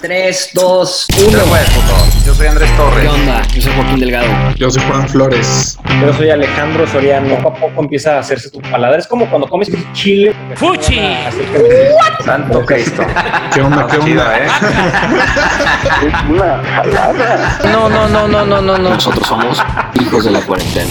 3, 2, 1. Yo soy Andrés Torres. ¿Qué onda? Yo soy Joaquín Delgado. Yo soy Juan Flores. Yo soy Alejandro Soriano. Poco a poco empieza a hacerse tu paladar. Es como cuando comes chile. ¡Fuchi! Así que- Santo Cristo. ¿Qué onda? ¿Qué onda? ¿eh? No, no, no, no, no, no, no. Nosotros somos hijos de la cuarentena.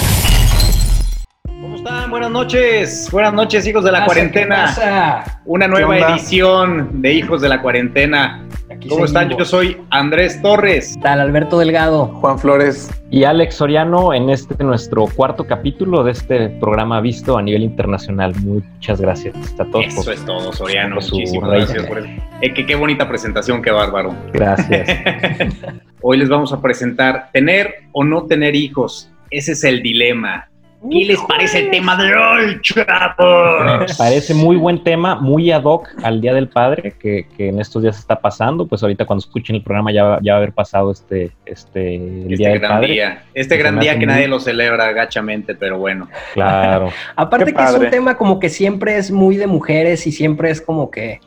Buenas noches. Buenas noches, hijos de la ¿Qué cuarentena. Una nueva edición de Hijos de la Cuarentena. Aquí ¿Cómo están? Yo soy Andrés Torres. Tal Alberto Delgado. Juan Flores. Y Alex Soriano en este nuestro cuarto capítulo de este programa visto a nivel internacional. Muchas gracias a todos. Eso por- es todo, Soriano. Muchísimas gracias por. Eh, qué bonita presentación, qué bárbaro. Gracias. Hoy les vamos a presentar tener o no tener hijos. Ese es el dilema. ¿Qué les parece el tema de hoy, chavos? Parece muy buen tema, muy ad hoc al Día del Padre, que, que en estos días está pasando. Pues ahorita cuando escuchen el programa ya, va- ya va a haber pasado este, este el Día Este del Padre. día. Este gran día que muy- nadie lo celebra gachamente, pero bueno. Claro. Aparte Qué que es un tema como que siempre es muy de mujeres y siempre es como que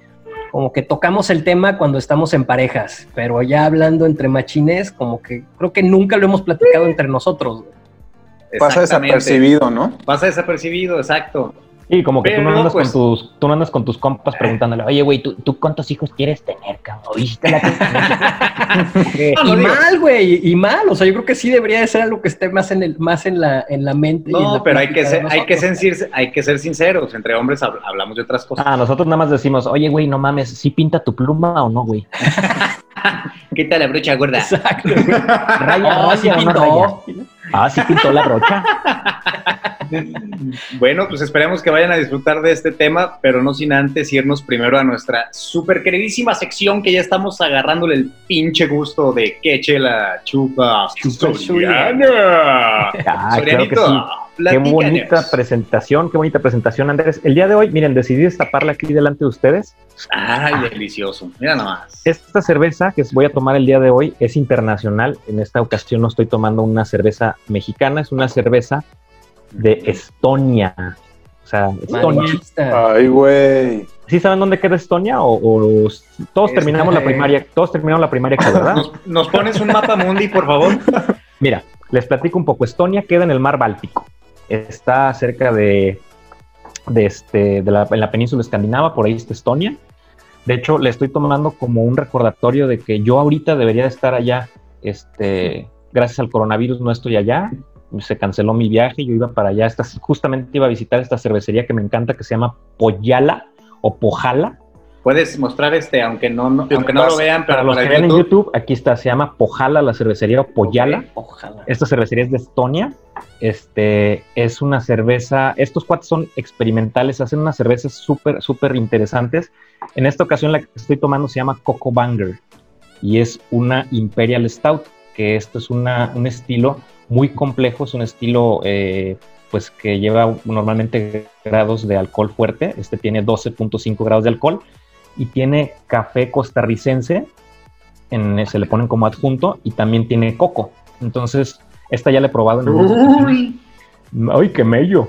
como que tocamos el tema cuando estamos en parejas, pero ya hablando entre machines, como que creo que nunca lo hemos platicado entre nosotros. güey. Pasa desapercibido, ¿no? Pasa desapercibido, exacto. Y como que tú no andas pues- con tus, tú no andas con tus compas preguntándole, oye, güey, ¿tú, ¿tú cuántos hijos quieres tener, cabrón? ¿Oíste la que- No, no y digo- mal, güey, y mal, o sea, yo creo que sí debería de ser algo que esté más en el más en la en la mente y en No, la pero hay que, ser, hay, que hay que ser sinceros. Entre hombres hab- hablamos de otras cosas. Ah, nosotros nada más decimos, oye, güey, no mames, ¿sí pinta tu pluma o no, güey? Quita la brocha gorda. Exacto. Raya, Oh, raya pintó. raya. Ah, sí pintó la brocha. Bueno, pues esperemos que vayan a disfrutar de este tema, pero no sin antes irnos primero a nuestra super queridísima sección que ya estamos agarrándole el pinche gusto de que chela chupa Chupa Soriana. Ah, claro que Sorianito, Qué bonita presentación, qué bonita presentación, Andrés. El día de hoy, miren, decidí destaparla aquí delante de ustedes. Ay, delicioso. Mira nomás. Esta cerveza que voy a tomar el día de hoy es internacional. En esta ocasión no estoy tomando una cerveza mexicana, es una cerveza de Estonia. O sea, Estonia. Ay, güey. ¿Sí saben dónde queda Estonia? O, o todos Este- terminamos la primaria, todos terminamos la primaria, aquí, ¿verdad? ¿Nos, nos pones un mapa mundi, por favor? Mira, les platico un poco. Estonia queda en el mar Báltico. Está cerca de, este, de la, en la península escandinava, por ahí está Estonia. De hecho, le estoy tomando como un recordatorio de que yo ahorita debería de estar allá. Este, gracias al coronavirus no estoy allá. Se canceló mi viaje, yo iba para allá. Esta, justamente iba a visitar esta cervecería que me encanta, que se llama Poyala o Pojala. Puedes mostrar este, aunque no, no- ¿Qué aunque no lo vean, pero Para los para que vean en YouTube, aquí está, se llama Pojala, la cervecería o Poyala. Ojalá. Esta cervecería es de Estonia. Este es una cerveza. Estos cuates son experimentales, hacen unas cervezas súper, súper interesantes. En esta ocasión, la que estoy tomando se llama Coco Banger y es una Imperial Stout, que esto es una, un estilo muy complejo, es un estilo eh, pues que lleva normalmente grados de alcohol fuerte. Este tiene 12.5 grados de alcohol y tiene café costarricense, en, se le ponen como adjunto y también tiene coco. Entonces, esta ya la he probado en ocasiones. ¡Ay, qué mello!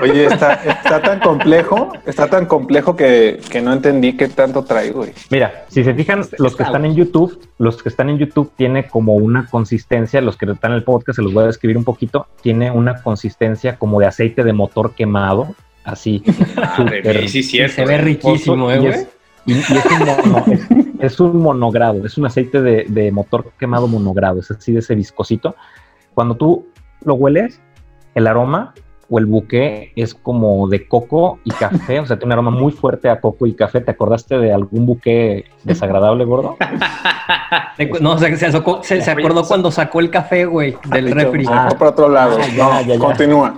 Oye, está, está tan complejo, está tan complejo que, que no entendí qué tanto trae, güey. Mira, si se fijan, los que están en YouTube, los que están en YouTube tiene como una consistencia, los que están en el podcast, se los voy a describir un poquito, tiene una consistencia como de aceite de motor quemado, así. Mía, sí, cierto. se ve ¿eh? riquísimo, eh, güey. es, y- y es un mono- es- es un monogrado, es un aceite de, de motor quemado monogrado, es así de ese viscosito. Cuando tú lo hueles, el aroma o el buque es como de coco y café, o sea, tiene un aroma muy fuerte a coco y café. ¿Te acordaste de algún buque desagradable, gordo? No, o sea, que se, sacó- se- se acordó cuando sacó el café, güey, del refri. Ah. Por otro lado. Ah, ya, no, ya, ya. continúa.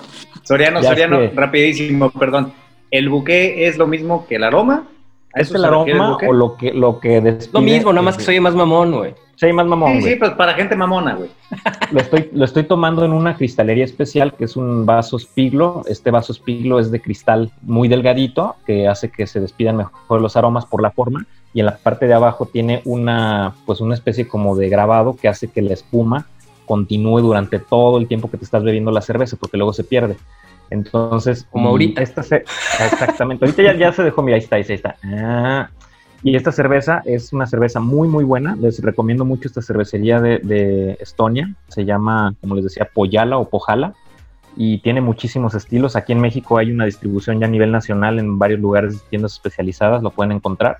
Soriano, Ya Soriano, sé. rapidísimo, perdón. ¿El buque es lo mismo que el aroma? ¿A ¿Es el aroma buque? o lo que, lo que despide? Lo mismo, nada más que soy más mamón, güey. Sí, más mamón, Sí, güey. sí, pues para gente mamona, güey. Lo estoy, lo estoy tomando en una cristalería especial que es un vaso spiglo. Este vaso spiglo es de cristal muy delgadito que hace que se despidan mejor los aromas por la forma. Y en la parte de abajo tiene una, pues una especie como de grabado que hace que la espuma continúe durante todo el tiempo que te estás bebiendo la cerveza, porque luego se pierde. Entonces, Como y ahorita. Esta se- exactamente. Ahorita ya, ya se dejó, mira, ahí está, ahí está. Ah, Y esta cerveza es una cerveza muy, muy buena. Les recomiendo mucho esta cervecería de, de Estonia. Se llama, como les decía, Poyala o Pojala. Y tiene muchísimos estilos. Aquí en México hay una distribución ya a nivel nacional en varios lugares, tiendas especializadas, lo pueden encontrar.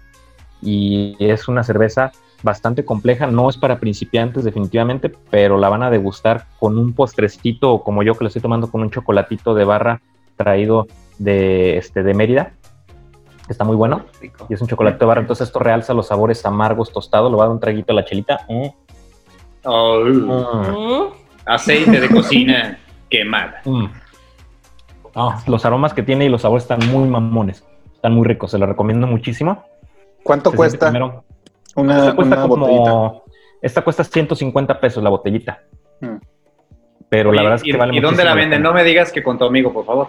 Y es una cerveza bastante compleja. No es para principiantes definitivamente, pero la van a degustar con un postrecito o como yo que lo estoy tomando con un chocolatito de barra traído de, este, de Mérida. Está muy bueno. Rico. Y es un chocolate de barra, entonces esto realza los sabores amargos tostados. Le va a dar un traguito a la chelita. Mm, Oh, mm, aceite de cocina quemada. mm. Los aromas que tiene y los sabores están muy mamones. Están muy ricos, se lo recomiendo muchísimo. ¿Cuánto Se cuesta primero- una, esta cuesta una como- botellita? Esta cuesta 150 pesos la botellita. Mm. Pero Oye, la verdad es ¿y, que vale ¿y dónde la venden? No me digas que con tu amigo, por favor.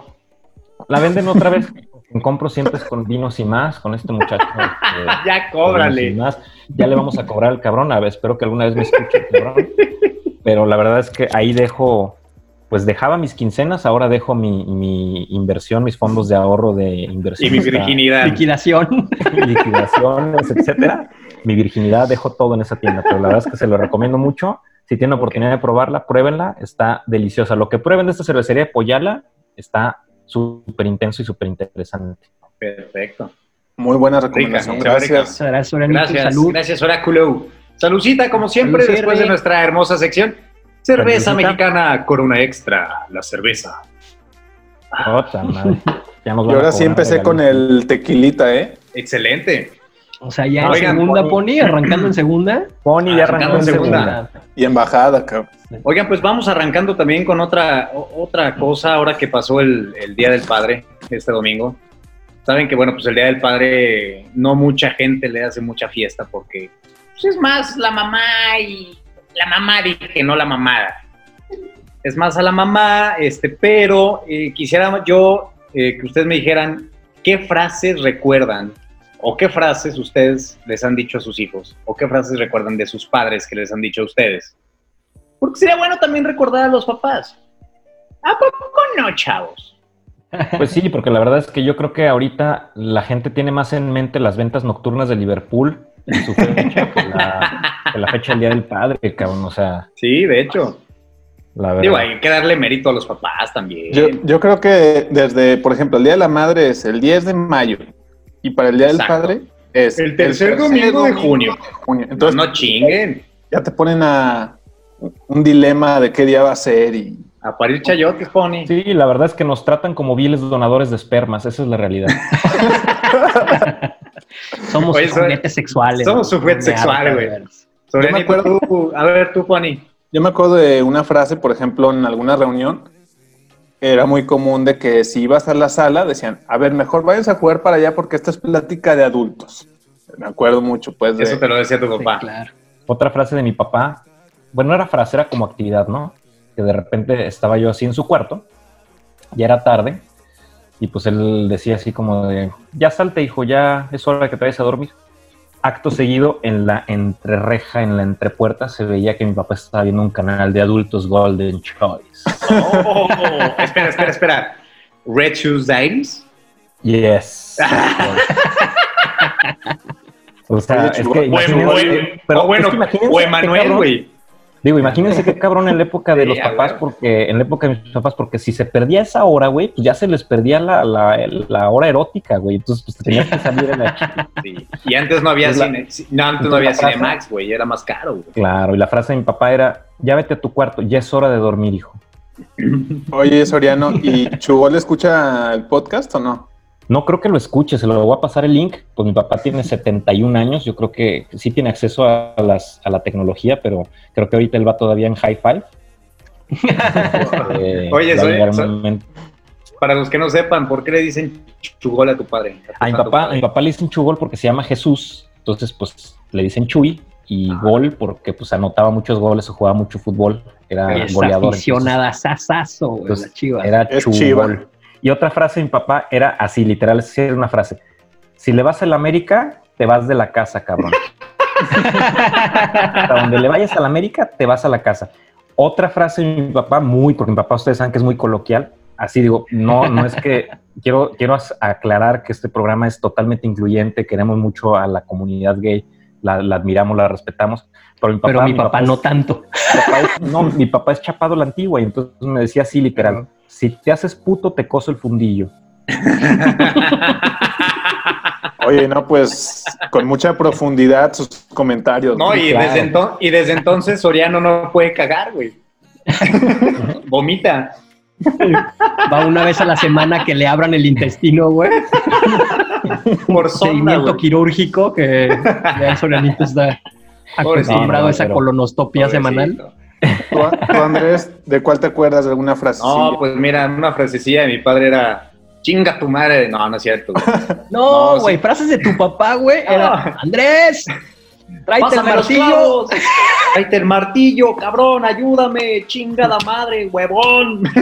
La venden otra vez. En compro siempre es con vinos y más, con este muchacho. este, Ya y cóbrale. más. Ya le vamos a cobrar al cabrón. A ver, espero que alguna vez me escuche el cabrón. Pero la verdad es que ahí dejo, pues dejaba mis quincenas, ahora dejo mi, mi inversión, mis fondos de ahorro de Y inversión. mi virginidad. Liquidación. liquidaciones, etcétera. Mi virginidad dejo todo en esa tienda, pero la verdad es que se lo recomiendo mucho. Si tienen oportunidad de probarla, pruébenla, está deliciosa. Lo que prueben de esta cervecería de Poyala está súper intenso y súper interesante. Perfecto. Muy buena recomendación, Rica, gracias. Gracias. Gracias, Salud. gracias, Oráculo. Salucita, como siempre, Salud, después de nuestra hermosa sección. Cerveza Saludcita. mexicana Corona Extra, la cerveza. Otra madre. Ya nos Y ahora sí empecé con el tequilita, ¿eh? Excelente. O sea, ya en Oigan, segunda Pony. Pony, arrancando en segunda. Pony ya Arrancando en segunda. segunda. Y embajada, cabrón. Oigan, pues vamos arrancando también con otra, otra cosa ahora que pasó el, el Día del Padre este domingo. Saben que, bueno, pues el Día del Padre no mucha gente le hace mucha fiesta porque pues, es más la mamá y la mamá dije, no la mamada. Es más a la mamá, este, pero eh, quisiera yo eh, que ustedes me dijeran qué frases recuerdan o qué frases ustedes les han dicho a sus hijos o qué frases recuerdan de sus padres que les han dicho a ustedes. Porque sería bueno también recordar a los papás. ¿A poco no, chavos? Pues sí, porque la verdad es que yo creo que ahorita la gente tiene más en mente las ventas nocturnas de Liverpool en su fecha que la, que la fecha del Día del Padre, cabrón. O sea, Sí, de hecho. la verdad. Digo, hay que darle mérito a los papás también. Yo, yo creo que desde, por ejemplo, el Día de la Madre es el 10 de mayo y para el Día del. Padre es El tercer domingo de junio. junio. no, Entonces no chinguen. ya te ponen a un dilema de qué día va a ser y A parir chayotes, Pony. Sí, la verdad es que nos tratan como viles donadores de espermas, esa es la realidad. Somos Oye, juguetes sexuales. somos ¿no? juguetes sexuales, güey. Yo me acuerdo- tú, a ver, tú, Pony. Yo me acuerdo de una frase, por ejemplo, en alguna reunión, era muy común de que si ibas a la sala, decían, a ver, mejor váyanse a jugar para allá porque esta es plática de adultos. Me acuerdo mucho, pues, de... Eso te lo decía tu Sí, papá. claro. Otra frase de mi papá, bueno, no era frase, era como actividad, ¿no? Que de repente estaba yo así en su cuarto, ya era tarde, y pues él decía así como de, ya salte, hijo, ya es hora que te vayas a dormir. Acto seguido, en la entrereja, en la entrepuerta, se veía que mi papá estaba viendo un canal de adultos Golden Choice. Oh, espera, espera, espera. Red Shoes Diaries. Yes. o sea, es que O, imagínense- pero o bueno, es que o Emanuel, güey. Digo, imagínense qué cabrón en la época de Sí, los papás, porque en la época de mis papás, porque si se perdía esa hora, güey, pues ya se les perdía la, la, la hora erótica, güey. Entonces, pues te tenías que salir en la Sí. Y antes no había Es la- cine. No, antes no había la frase- Cinemax, güey. Era más caro, güey. Claro, y la frase de mi papá era, ya vete a tu cuarto, ya es hora de dormir, hijo. Oye, Soriano, ¿y Chugol escucha el podcast o no? No creo que lo escuche, se lo voy a pasar el link. Pues mi papá tiene 71 años, yo creo que sí tiene acceso a, las, a la tecnología, pero creo que ahorita él va todavía en high five. Eh, Oye, soy- Para los que no sepan, ¿por qué le dicen chugol a tu padre? A mi papá, a mi papá le dicen Chugol porque se llama Jesús, entonces pues le dicen Chuy y gol porque pues anotaba muchos goles o jugaba mucho fútbol, era Es goleador. aficionada sasazo, güey, entonces, la chiva. Era Chugol. chiva. Y otra frase de mi papá era así, literal, sí era una frase. Si le vas al América, te vas de la casa, cabrón. Hasta donde le vayas al América, te vas a la casa. Otra frase de mi papá, muy, porque mi papá ustedes saben que es muy coloquial, así digo, no, no es que quiero, quiero aclarar que este programa es totalmente incluyente, queremos mucho a la comunidad gay, la, la admiramos, la respetamos, pero mi papá, Pero mi papá es- no tanto. mi papá es- no, mi papá es chapado a la antigua y entonces me decía así literal, si te haces puto te coso el fundillo. Oye, no, pues con mucha profundidad sus comentarios. No, y, claro. desde ento- y desde entonces Soriano no puede cagar, güey. Vomita. Va una vez a la semana que le abran el intestino, güey. Por Seguimiento quirúrgico que ya el Sorianito está acostumbrado No, a esa colonoscopia semanal. ¿Tú, tú, Andrés, ¿de cuál te acuerdas? ¿De alguna frase? No, pues mira, una frasecilla de mi padre era chinga tu madre. No, no es cierto. güey. No, No, güey, sí. frases de tu papá, güey. Era. Andrés, tráete el Pásame los martillo. clavos. Tráete el martillo, cabrón, ayúdame, chingada madre, huevón.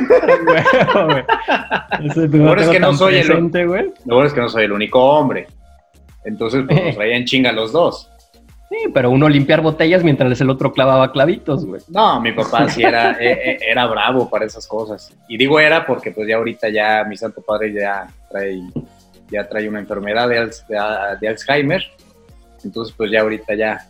Lo bueno es que no soy el- presente. Lo es que no soy el único hombre. Entonces, pues nos traían chinga los dos. Sí, pero uno limpiar botellas mientras el otro clavaba clavitos, güey. No, mi papá sí era, eh, eh, era bravo para esas cosas. Y digo era porque pues ya ahorita ya mi santo padre ya trae, ya trae una enfermedad de, Alz- de- de Alzheimer. Entonces pues ya ahorita ya...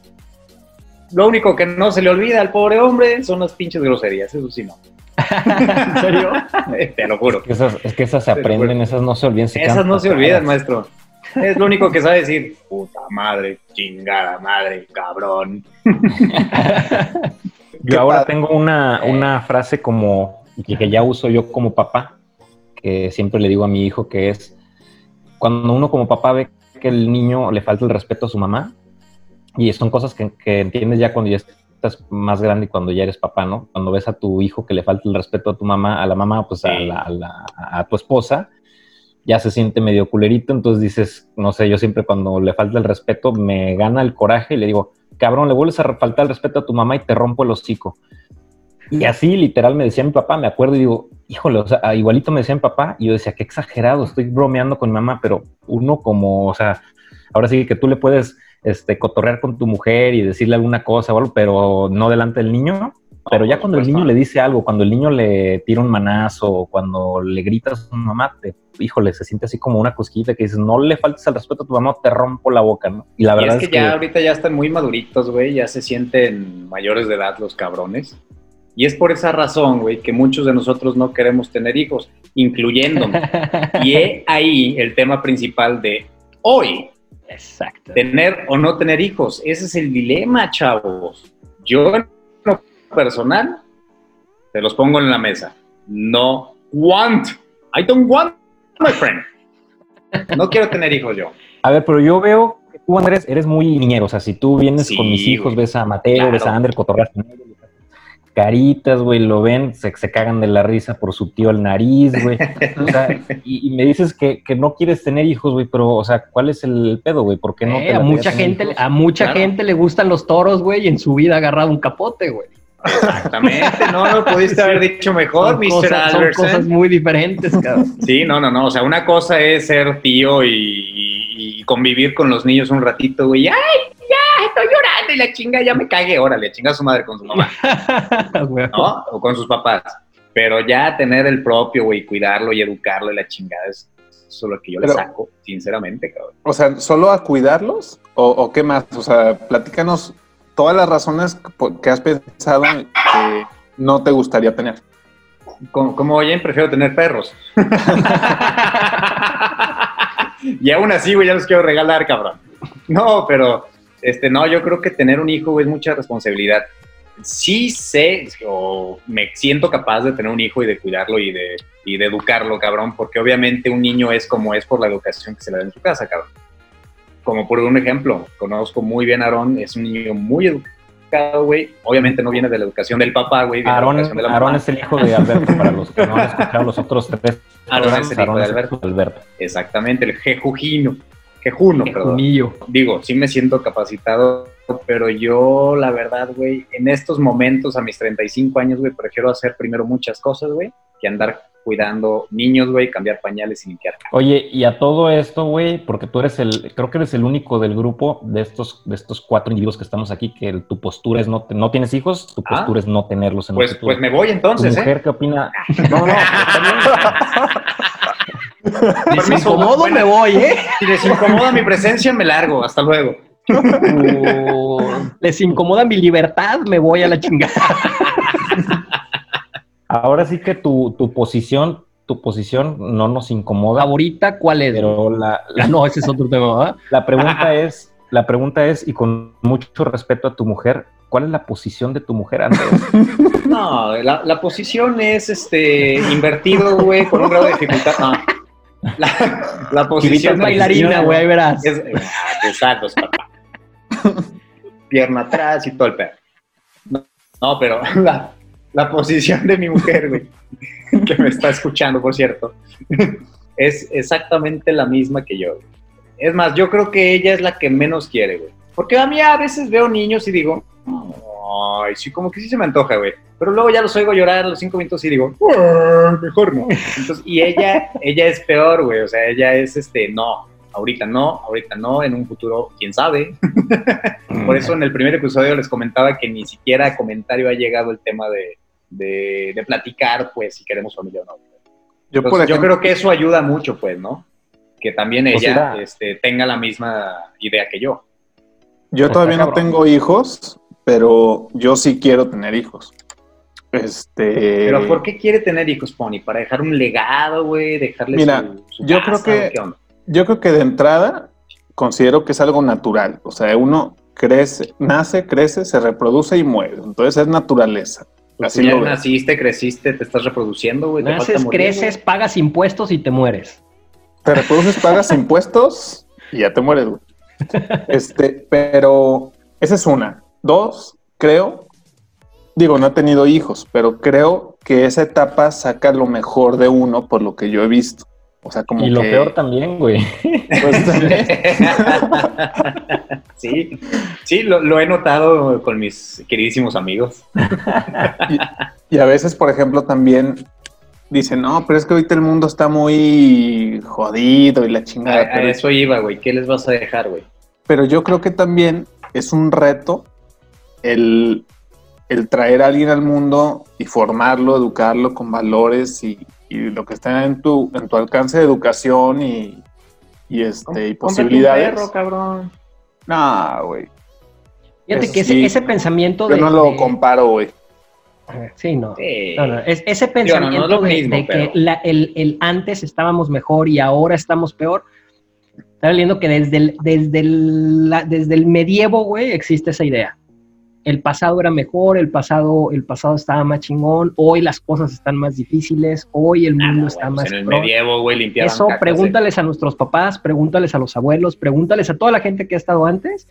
Lo único que no se le olvida al pobre hombre son las pinches groserías, eso sí no. ¿En serio? Te lo juro. Es que esas, es que esas se aprenden, esas no se olvidan. se Esas no se olvidan, maestro. Es lo único que sabe decir, puta madre, chingada madre, cabrón. Yo ahora padre. tengo una, una frase como que, ya uso yo como papá, que siempre le digo a mi hijo que es cuando uno como papá ve que el niño le falta el respeto a su mamá, y son cosas que, que entiendes ya cuando ya estás más grande y cuando ya eres papá, ¿no? Cuando ves a tu hijo que le falta el respeto a tu mamá, a la mamá, pues a, Sí. la- a la- a tu esposa, ya se siente medio culerito, entonces dices, no sé, yo siempre cuando le falta el respeto me gana el coraje y le digo, cabrón, le vuelves a faltar el respeto a tu mamá y te rompo el hocico. Y así literal me decía mi papá, me acuerdo y digo, híjole, o sea, igualito me decía mi papá y yo decía, qué exagerado, estoy bromeando con mi mamá, pero uno como, o sea, ahora sí que tú le puedes este, cotorrear con tu mujer y decirle alguna cosa o algo, pero no delante del niño. Pero ya cuando el niño le dice algo, cuando el niño le tira un manazo, cuando le gritas a mamá, te, híjole, se siente así como una cosquillita que dices, no le faltes el respeto a tu mamá, te rompo la boca, ¿no? Y la Y verdad es que ya ahorita ya están muy maduritos, güey, ya se sienten mayores de edad los cabrones. Y es por esa razón, güey, que muchos de nosotros no queremos tener hijos, incluyéndome. y he ahí el tema principal de hoy, Exacto. tener o no tener hijos. Ese es el dilema, chavos. Yo en personal, te los pongo en la mesa. No want. I don't want, my friend. No quiero tener hijos yo. A ver, pero yo veo que tú, Andrés, eres muy niñero. O sea, si tú vienes Sí, con mis hijos, güey. ves a Mateo, Claro. ves a Ander, cotorreas caritas, güey, lo ven, se, se cagan de la risa por su tío el nariz, güey. O sea, y, y me dices que, que no quieres tener hijos, güey, pero, o sea, ¿cuál es el pedo, güey? ¿Por qué no Eh, te a mucha gente, hijos? a mucha Claro. gente le gustan los toros, güey, y en su vida ha agarrado un capote, güey. Exactamente, no lo pudiste haber dicho mejor, Son Mr. cosas, son Albertson. cosas muy diferentes, cabrón. Sí, no, no, no. O sea, una cosa es ser tío y, y- y convivir con los niños un ratito, güey. ¡Ay, ya! Estoy llorando y la chinga ya me cague. Órale, chinga a su madre con su mamá. ¿no? O con sus papás. Pero ya tener el propio, güey, cuidarlo y educarlo y la chingada es eso es lo que yo Pero- le saco, sinceramente, cabrón. O sea, ¿solo a cuidarlos? ¿O, o qué más? O sea, platícanos todas las razones que has pensado que no te gustaría tener. Como, como oyen, prefiero tener perros. y aún así, güey, ya los quiero regalar, cabrón. No, pero, este, no, yo creo que tener un hijo es mucha responsabilidad. Sí sé, o me siento capaz de tener un hijo y de cuidarlo y de, y de educarlo, cabrón, porque obviamente un niño es como es por la educación que se le da en su casa, cabrón. Como por un ejemplo, conozco muy bien a Aarón, es un niño muy educado, güey. Obviamente no viene de la educación del papá, güey. Aarón, de la Aarón es el hijo de Alberto, para los que no han escuchado los otros tres. Aarón es el hijo Aarón de Alberto. hijo de Alberto. Exactamente, el jejujino. Jejuno, perdón. Junillo. Digo, sí me siento capacitado, pero yo, la verdad, güey, en estos momentos, a mis 35 años, güey, prefiero hacer primero muchas cosas, güey, que andar cuidando niños, güey, cambiar pañales y limpiar. Oye, y a todo esto, güey, porque tú eres el, creo que eres el único del grupo de estos, de estos cuatro individuos que estamos aquí, que el- tu postura es no, te- no tienes hijos, tu Ah. postura es no tenerlos en el Pues, futuro. pues me voy ¿Tu entonces, ¿eh? mujer qué opina? No, no, bien. Desincomodo Bueno. me voy, ¿eh? Si les incomoda mi presencia, me largo. Hasta luego. Les incomoda mi libertad, me voy a la chingada. Ahora sí que tu, tu posición, tu posición no nos incomoda, ¿Favorita cuál es? pero la, la, No, ese es otro tema, ¿verdad? la pregunta es, la pregunta es, y con mucho respeto a tu mujer, ¿cuál es la posición de tu mujer antes? No, la, la posición es este invertido, güey, con un grado de dificultad. No. La, la posición Es bailarina, güey, ahí verás. Es, ah, saltos, papá. Pierna atrás y todo el perro. No, no, pero la, la posición de mi mujer, güey, que me está escuchando, por cierto, es exactamente la misma que yo. Es más, yo creo que ella es la que menos quiere, güey. Porque a mí a veces veo niños y digo, ay, sí, como que sí se me antoja, güey. Pero luego ya los oigo llorar a los cinco minutos y digo, "Ay, mejor no. Y ella, ella es peor, güey. O sea, ella es este, no, ahorita no, ahorita no, en un futuro, quién sabe. Por eso en el primer episodio les comentaba que ni siquiera comentario ha llegado el tema de, de, de platicar, pues, si queremos familia o no. Yo, creo que eso ayuda mucho, pues, ¿no? Que también Pues ella este, tenga la misma idea que yo. yo Está todavía no tengo hijos, pero yo sí quiero tener hijos. Este, Pero ¿por qué quiere tener hijos, Pony? ¿Para dejar un legado, güey? ¿Dejarle Mira, su, su yo casa, creo que- o qué onda? Yo creo que de entrada considero que es algo natural. O sea, uno crece, nace, crece, se reproduce y muere. Entonces es naturaleza. Pues Así ya lo naciste, creciste, te estás reproduciendo, güey. te falta Naces, morir, creces, pagas impuestos y te mueres. Te reproduces, pagas impuestos y ya te mueres, güey. Este, pero esa es una. Dos, creo, digo, no he tenido hijos, pero creo que esa etapa saca lo mejor de uno por lo que yo he visto. O sea, como y lo que- peor también, güey. pues, también. sí, sí, lo, lo he notado con mis queridísimos amigos. Y a veces, por ejemplo, también dicen, no, pero es que ahorita el mundo está muy jodido y la A, chingada. a pero, eso iba, güey. ¿Qué les vas a dejar, güey? pero yo creo que también es un reto el, el traer a alguien al mundo y formarlo, educarlo con valores y, y lo que está en tu, en tu alcance de educación y, y, este, y posibilidades. Un perro, cabrón. Güey. Fíjate Eso que ese, sí. ese pensamiento Yo de. no lo de- comparo, güey. Sí, no. Sí. No, no, es- ese no, no pensamiento de, mismo, de que pero- la- el, el antes estábamos mejor y ahora estamos peor. Estaba leyendo que desde el, desde el, la- desde el medievo, güey, existe esa idea. El pasado era mejor, el pasado, el pasado estaba más chingón, hoy las cosas están más difíciles, hoy el Ah, mundo no, está güey, pues más en el medievo, güey, Eso cacas, pregúntales a nuestros papás, pregúntales a los abuelos, pregúntales a toda la gente que ha estado antes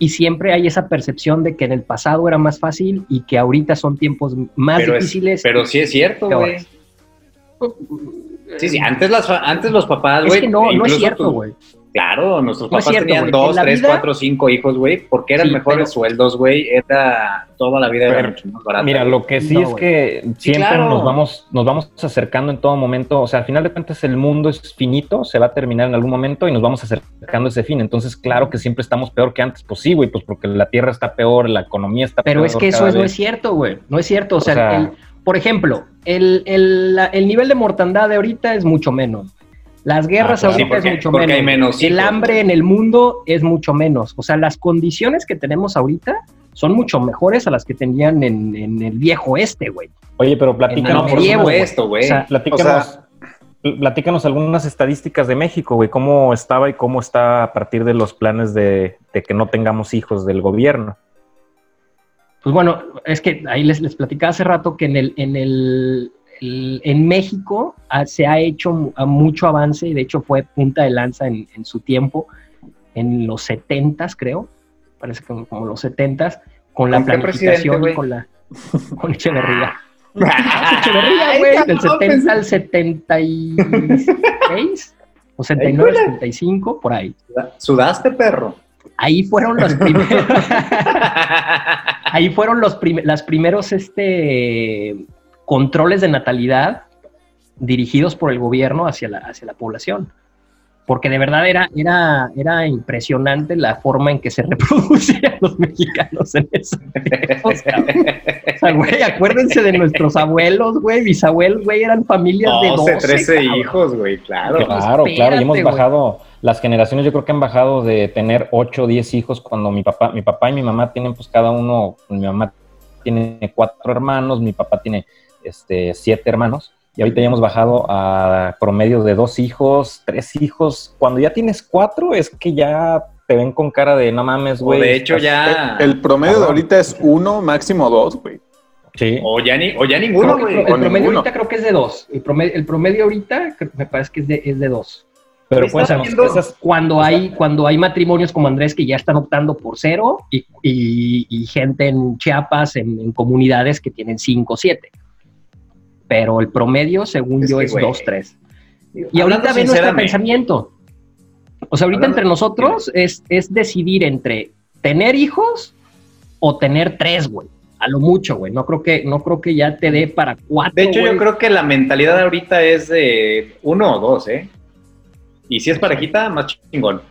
y siempre hay esa percepción de que en el pasado era más fácil y que ahorita son tiempos más Pero es- difíciles. Pero sí es cierto, güey. peores. Sí, sí, antes, las, antes los papás, Es güey. que no, no es cierto, güey. Claro, nuestros No papás cierto, tenían dos, tres, vida- cuatro, cinco hijos, güey, porque eran Sí, mejores pero- sueldos, güey. Era toda la vida era Pero, mucho más barata. Mira, lo que sí No, es que siempre claro. nos vamos, nos vamos acercando en todo momento. O sea, al final de cuentas el mundo es finito, se va a terminar en algún momento y nos vamos acercando a ese fin. Entonces, claro que siempre estamos peor que antes. Pues sí, güey, pues porque la tierra está peor, la economía está Pero peor. es que eso no es cierto, güey. No es cierto. O sea, sea- el- por ejemplo, el, el- la- el nivel de mortandad de ahorita es mucho menos. Las guerras Ah, claro. ahorita Sí, porque- es mucho menos. hay menos el hambre en el mundo es mucho menos. O sea, las condiciones que tenemos ahorita son mucho mejores a las que tenían en, en el viejo este, güey. Oye, pero En platícanos, el por medievo, güey. O sea, platícanos, platícanos algunas estadísticas de México, güey. ¿Cómo estaba y cómo está a partir de los planes de, de que no tengamos hijos del gobierno? Pues bueno, es que ahí les, les platicaba hace rato que en el, en el, el- en México ah, se ha hecho ah, mucho avance y de hecho fue punta de lanza en, en su tiempo, en los 70 creo, parece que como, los 70 con la ¿Con qué presidente, planificación y con la con Echeverría. Ay, Echeverría, güey, del cabrón, 70 al 76 o 79, 75, por ahí. ¿Sudaste, perro? Ahí fueron los primeros. ahí fueron los prim- las primeros este, controles de natalidad dirigidos por el gobierno hacia la, hacia la población. Porque de verdad era, era, era impresionante la forma en que se reproducían los mexicanos en. O sea, güey, acuérdense de nuestros abuelos, güey, bisabuelos, güey, eran familias de 12, 12, 13 cabrón. hijos, güey, claro. Claro, claro, y hemos güey. bajado, las generaciones yo creo que han bajado de tener 8 o 10 hijos cuando mi papá, mi papá y mi mamá tienen pues cada uno, mi mamá tiene cuatro hermanos, mi papá tiene este, siete hermanos, y ahorita ya hemos bajado a promedio de dos hijos, tres hijos. Cuando ya tienes cuatro es que ya te ven con cara de no mames, güey. de hecho ya... El promedio de ahorita es uno, máximo dos, güey. Sí. O ya, ni, o ya ninguno, güey. el promedio ninguno. ahorita creo que es de dos. El promedio, el promedio ahorita me parece que es de, es de dos. Pero esas- Cuando hay, cuando hay matrimonios como Andrés que ya están optando por cero y, y- y gente en Chiapas, en, en comunidades que tienen cinco o siete. Pero el promedio, según Es yo, es güey, dos, tres. Y Hablando ahorita ve nuestro pensamiento. O sea, ahorita Hablando- entre nosotros es, es decidir entre tener hijos o tener tres, güey. A lo mucho, güey. No creo que, no creo que ya te dé para cuatro. De hecho, yo creo que la mentalidad ahorita es de uno o dos, ¿eh? Y si es parejita, más chingón.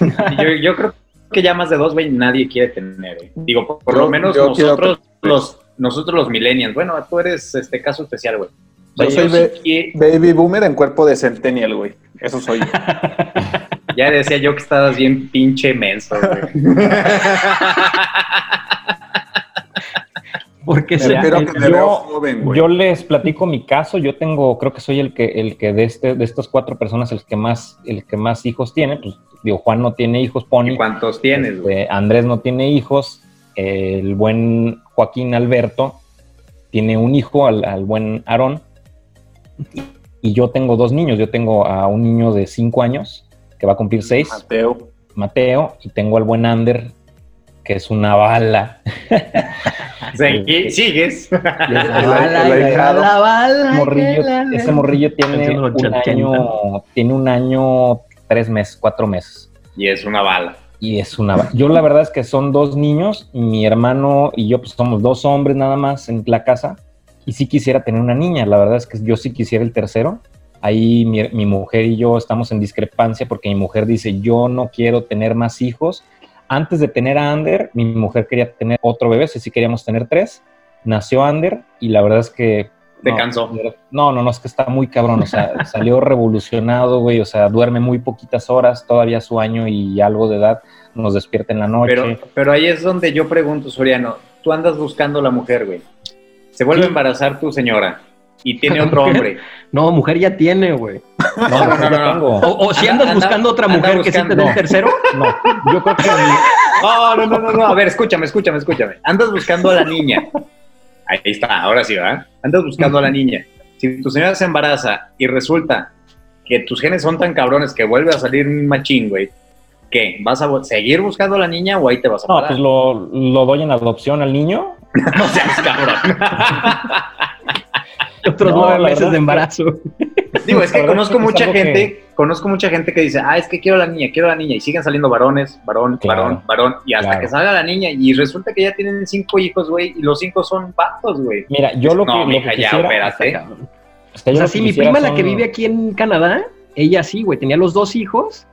Y yo, yo creo que ya más de dos, güey, nadie quiere tener. ¿eh? Digo, por, por Yo- lo menos quiero nosotros, los, nosotros los millennials. Bueno, tú eres este caso especial, güey. O sea, Yo soy sí Baby boomer en cuerpo de centennial, güey. Eso soy yo. ya decía yo que estabas bien pinche menso, güey. Porque se- Espero el- que me yo- veo joven, güey. Yo les platico mi caso. Yo tengo, creo que soy el que, el que de este, de estas cuatro personas, el que más, el que más hijos tiene. Pues digo, Juan no tiene hijos, Pony. ¿Y cuántos tienes, güey? Este, Andrés no tiene hijos. El buen Joaquín Alberto tiene un hijo, al, al buen Aarón. Y yo tengo dos niños. Yo tengo a un niño de cinco años, que va a cumplir seis, Mateo. Mateo, y tengo al buen Ander, que es una bala. ¿Sigues? La bala, el la bala, morrillo, que la- ese morrillo tiene un 80. año, tiene un año, tres meses, cuatro meses. y es una bala. Y es una... Yo la verdad es que son dos niños, mi hermano y yo pues somos dos hombres nada más en la casa. Y sí quisiera tener una niña, la verdad es que yo sí quisiera el tercero. Ahí mi, mi mujer y yo estamos en discrepancia porque mi mujer dice, yo no quiero tener más hijos. Antes de tener a Ander, mi mujer quería tener otro bebé, si sí queríamos tener tres. Nació Ander y la verdad es que... Te no, cansó. No, no, no, es que está muy cabrón, o sea, salió revolucionado, güey, o sea, duerme muy poquitas horas, todavía su año y algo de edad, nos despierta en la noche. Pero, pero ahí es donde yo pregunto, Soriano, tú andas buscando la mujer, güey. Se vuelve a embarazar tu señora y tiene otro hombre. No, mujer ya tiene, güey. no, no, no, no, no. tengo. O, o si Anda- andas anda- buscando otra mujer que sí te dé el tercero. No, yo creo que No, no, no, no, no. A ver, escúchame, escúchame, escúchame. Andas buscando a la niña. Ahí está, ahora sí, ¿verdad? Andas buscando a la niña. Si tu señora se embaraza y resulta que tus genes son tan cabrones que vuelve a salir un machín, güey, ¿qué? ¿Vas a seguir buscando a la niña o ahí te vas a no, parar? pues lo, lo doy en adopción al niño. No seas cabrón. Otros No, nueve meses de embarazo. Digo, es que conozco es mucha algo que- gente, conozco mucha gente que dice, ah, es que quiero a la niña, quiero a la niña, y siguen saliendo varones, varón, Claro. varón, varón, y hasta Claro. que salga la niña, y resulta que ya tienen cinco hijos, güey, y los cinco son patos, güey. Mira, yo lo que, No, lo mija, que ya, espérate. O yo sea, sí, mi prima, la que vive aquí en Canadá, ella sí, güey, tenía los dos hijos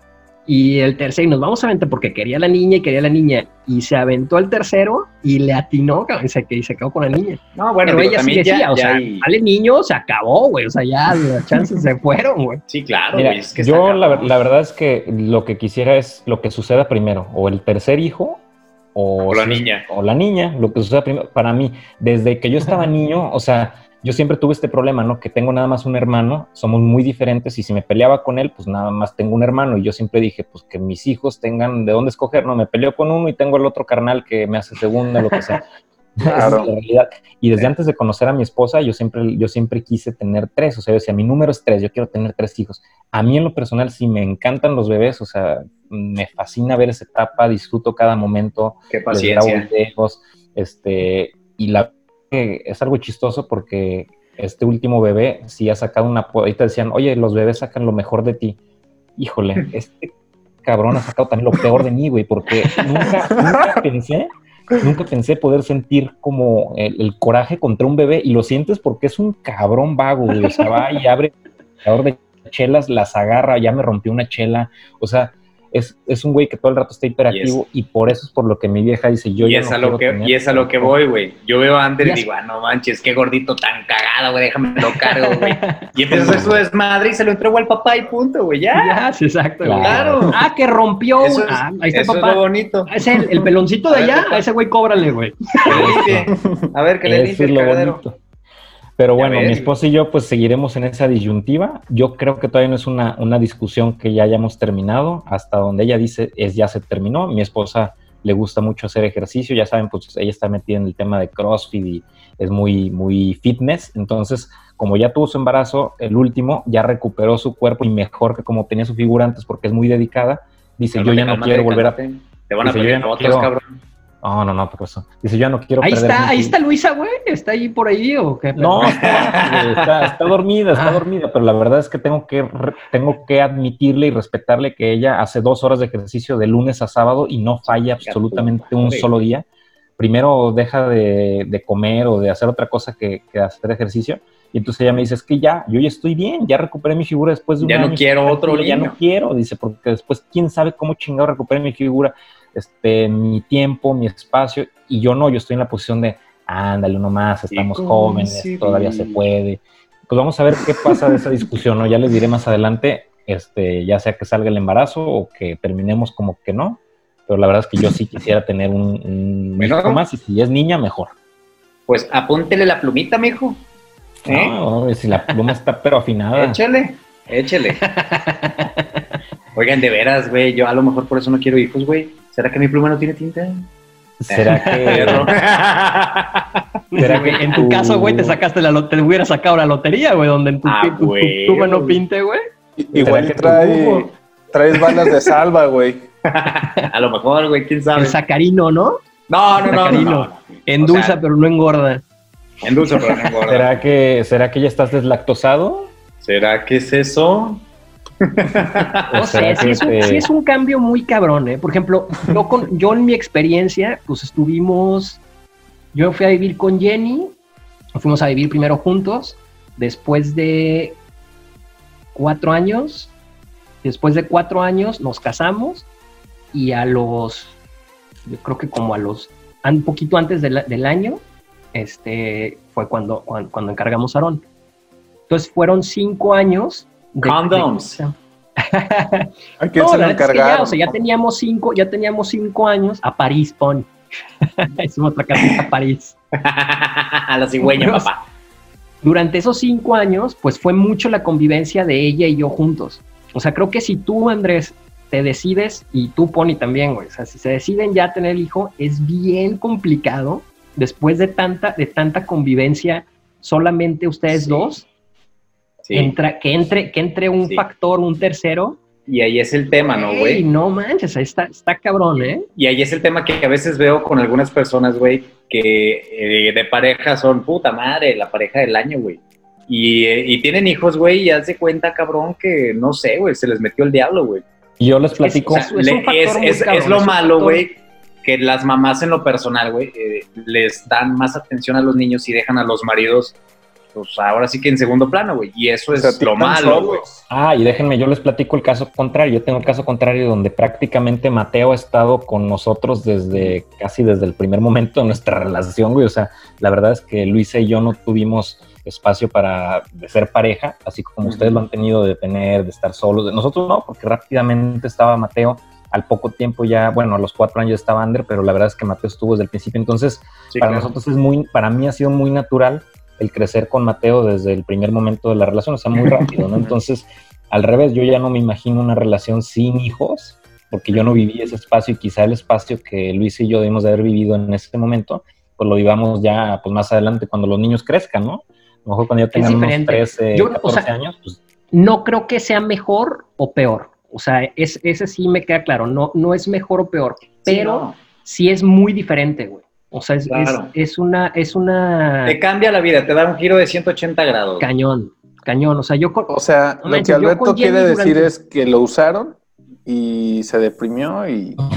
y el tercero, y nos vamos a aventar porque quería la niña y quería la niña, y se aventó al tercero y le atinó, cabrón, y se, y se quedó con la niña. No, bueno, Pero digo, ella sí decía, ya, o ya sea, al niño se acabó, güey, o sea, ya las chances se fueron, güey. Sí, claro, Mira, güey, es que yo la, la verdad es que lo que quisiera es lo que suceda primero, o el tercer hijo, o, O la si- niña. O la niña, lo que suceda primero. Para mí, desde que yo estaba niño, o sea, yo siempre tuve este problema, ¿no? Que tengo nada más un hermano, somos muy diferentes y si me peleaba con él, pues nada más tengo un hermano y yo siempre dije, pues que mis hijos tengan de dónde escoger, ¿no? Me peleo con uno y tengo el otro carnal que me hace segunda, lo que sea. Es Claro. la realidad. Y desde antes de conocer a mi esposa, yo siempre, yo siempre quise tener tres. O sea, yo decía, mi número es tres, yo quiero tener tres hijos. A mí en lo personal sí me encantan los bebés, o sea, me fascina ver esa etapa, disfruto cada momento, Qué les grabo paciencia. videos, este, y la que es algo chistoso porque este último bebé sí ha sacado una, ahorita decían, oye, los bebés sacan lo mejor de ti. Híjole, este cabrón ha sacado también lo peor de mí, güey, porque nunca, nunca pensé nunca pensé poder sentir como el, el coraje contra un bebé y lo sientes porque es un cabrón vago, güey. O sea, va y abre el de chelas, las agarra, ya me rompió una chela. O sea, es, es un güey que todo el rato está hiperactivo y, por eso es por lo que mi vieja dice yo y ya es no a lo que tener y es a lo que voy güey yo veo a Ander Ya y digo ah no manches qué gordito tan cagado güey déjame lo cargo güey y empieza a hacer su desmadre y se lo entrego al papá y punto güey ya Ya, sí, exacto. güey. Claro. Ah, que rompió. eso un- es, ah, ahí está el eso es papá. lo bonito ese el, el peloncito de A ver, allá, a ese güey cóbrale, güey. A ver que le es el cagadero bonito. Pero bueno, mi esposa y yo pues seguiremos en esa disyuntiva. Yo creo que todavía no es una, una discusión que ya hayamos terminado. Hasta donde ella dice es ya se terminó. Mi esposa le gusta mucho hacer ejercicio. Ya saben, pues ella está metida en el tema de CrossFit y es muy, muy fitness. Entonces, como ya tuvo su embarazo, el último, ya recuperó su cuerpo y mejor que como tenía su figura antes porque es muy dedicada. Dice, yo ya no quiero volver a... te van a Dice, yo pedir ya no fotos quiero- cabrón No, no, no, por eso. Dice, yo ya no quiero Ahí perder está, ahí está Luisa, güey. ¿Está ahí por ahí o qué? No, está, está, está dormida, está Ah. dormida, pero la verdad es que tengo que re- tengo que admitirle y respetarle que ella hace dos horas de ejercicio de lunes a sábado y no falla absolutamente un solo día. Primero deja de, de comer o de hacer otra cosa que, que hacer ejercicio. Y entonces ella me dice, es que ya, yo ya estoy bien, ya recuperé mi figura después de un Ya no año, quiero estoy otro tranquila, Ya niño. no quiero, dice, porque después quién sabe cómo chingado recuperé mi figura, este, mi tiempo, mi espacio, y yo no, yo estoy en la posición de, ándale, uno más, estamos jóvenes, todavía se puede. Pues vamos a ver qué pasa de esa discusión, ¿no? Ya les diré más adelante, este, ya sea que salga el embarazo o que terminemos como que no, pero la verdad es que yo sí quisiera tener un, un hijo más, y si es niña, mejor. pues apúntele la plumita mijo ¿Eh? No, si la pluma está pero afinada. Échale, échale. Oigan, de veras, güey, yo a lo mejor por eso no quiero hijos, güey. ¿Será que mi pluma no tiene tinta? ¿Será que, ¿será que en tu caso, güey, te sacaste la lotería, te hubiera sacado la lotería, güey, donde en tu, Ah, tu- tu güey, pluma no pinte, güey. Igual que trae, traes balas de salva, güey. a lo mejor, güey, quién sabe. El sacarino, ¿no? No, no, no, no, sacarino. no, no. Endulza, O sea, pero no engorda. Endulza, pero no engorda. ¿Será que, ¿Será que ya estás deslactosado? ¿Será que es eso? No ¿O será sé, sí es, un, cambio muy cabrón, ¿eh? Por ejemplo, yo, con, yo en mi experiencia, pues estuvimos, yo fui a vivir con Jenny, fuimos a vivir primero juntos, después de cuatro años, después de cuatro años nos casamos y a los, yo creo que como a los, un poquito antes del año, este, fue cuando, cuando, cuando encargamos a Aarón. Entonces fueron cinco años. De- Condoms. de- ¿A quién no, se la lo neta es que ya, o sea, ya teníamos cinco, ya teníamos cinco años a París, pon. Hicimos otra casita a París. a la cigüeña, Pero- papá. Durante esos cinco años, pues fue mucho la convivencia de ella y yo juntos. O sea, creo que si tú, Andrés, te decides, y tú, Pony, también, güey, o sea, si se deciden ya tener hijo, es bien complicado después de tanta, de tanta convivencia solamente ustedes Sí. dos, Sí. entra, que entre, que entre un Sí. factor, un tercero. Y ahí es el tema, ¿no, Ey, güey? no manches, ahí está, está cabrón, ¿eh? Y ahí es el tema que a veces veo con algunas personas, güey, que eh, de pareja son puta madre, la pareja del año, güey. Y, eh, y tienen hijos, güey, y haz de cuenta, cabrón, que no sé, güey, se les metió el diablo, güey. Y yo les platico, O sea, es un le- factor es, muy es- cabrón, es lo es un malo, güey, que las mamás en lo personal, güey, eh, les dan más atención a los niños y dejan a los maridos, pues ahora sí que en segundo plano, güey. Y eso es lo malo, güey. Ah, y déjenme, yo les platico el caso contrario. Yo tengo el caso contrario donde prácticamente Mateo ha estado con nosotros desde casi desde el primer momento de nuestra relación, güey. O sea, la verdad es que Luisa y yo no tuvimos espacio para de ser pareja, así como ustedes lo han tenido de tener, de estar solos. Nosotros no, porque rápidamente estaba Mateo. Al poco tiempo ya, bueno, a los cuatro años estaba Ander, pero la verdad es que Mateo estuvo desde el principio. Entonces, Sí, para claro. nosotros es muy, para mí ha sido muy natural el crecer con Mateo desde el primer momento de la relación, o sea, muy rápido, ¿no? Entonces, al revés, yo ya no me imagino una relación sin hijos, porque yo no viví ese espacio y quizá el espacio que Luis y yo debimos de haber vivido en ese momento, pues lo vivamos ya pues más adelante cuando los niños crezcan, ¿no? A lo mejor cuando ya tengan unos diferente. 13, Yo, o 14 sea, años, pues no creo que sea mejor o peor. O sea, es, ese sí me queda claro. No, no es mejor o peor, pero sí, no. es muy diferente, güey. O sea, es, Claro. es, es una, es una Te cambia la vida, te da un giro de 180 grados. cañón, cañón. O sea, yo con- O sea, No lo que Alberto quiere decir es que lo usaron y se deprimió y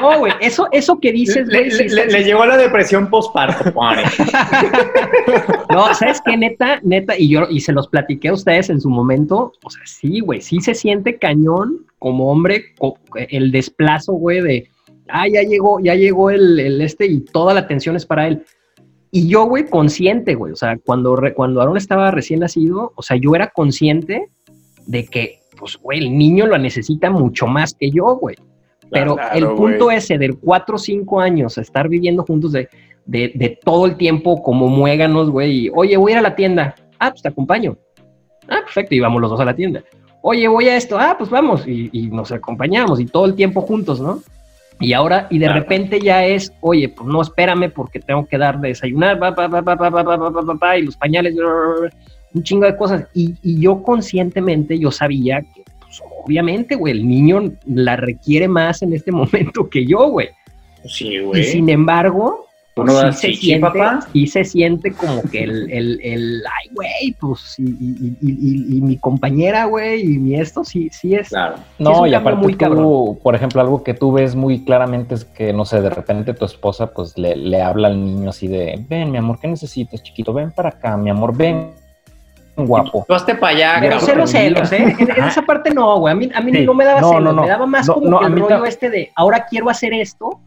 No, güey, eso, eso que dices, Le, güey. sí le- le- le llegó la depresión postparto, pone. No, ¿sabes qué? Neta, neta, y yo, y se los platiqué a ustedes en su momento, o sea, sí, güey, sí se siente cañón como hombre el desplazo, güey, de, ah, ya llegó, ya llegó el, el este y toda la atención es para él. Y yo, güey, consciente, güey, o sea, cuando, cuando Aaron estaba recién nacido, o sea, yo era consciente de que, pues, güey, el niño lo necesita mucho más que yo, güey. Pero Claro, el punto güey. ese del 4 o 5 años, estar viviendo juntos de, de, de todo el tiempo como muéganos, güey. y, Oye, voy a ir a la tienda. Ah, pues te acompaño. Ah, perfecto, y vamos los dos a la tienda. Oye, voy a esto. Ah, pues vamos. Y, y nos acompañamos y todo el tiempo juntos, ¿no? Y ahora, y de repente ya es, oye, pues no, espérame porque tengo que dar de desayunar, y los pañales, un chingo de cosas. Y, y yo conscientemente, yo sabía que, pues obviamente, güey, el niño la requiere más en este momento que yo, güey. Sí, güey. Y sin embargo, ¿Tú pues, no sí se siente, papá? sí se siente como que el, el, el ay, güey, pues, y, y- y- y- y mi compañera, güey, y mi esto, sí, sí es. Claro. es No, un y aparte muy tú, cabrón. por ejemplo, algo que tú ves muy claramente es que, no sé, de repente tu esposa pues le, le habla al niño así de, ven, mi amor, ¿qué necesitas, chiquito? Ven para acá, mi amor, ven, guapo. Tú hazte para allá, Pero cabrón. celos, celos, ¿eh? En, en esa parte no, güey. A mí, a mí Sí. no me daba No, celos, no, no. me daba más No, como no, que el rollo este de ahora quiero hacer esto,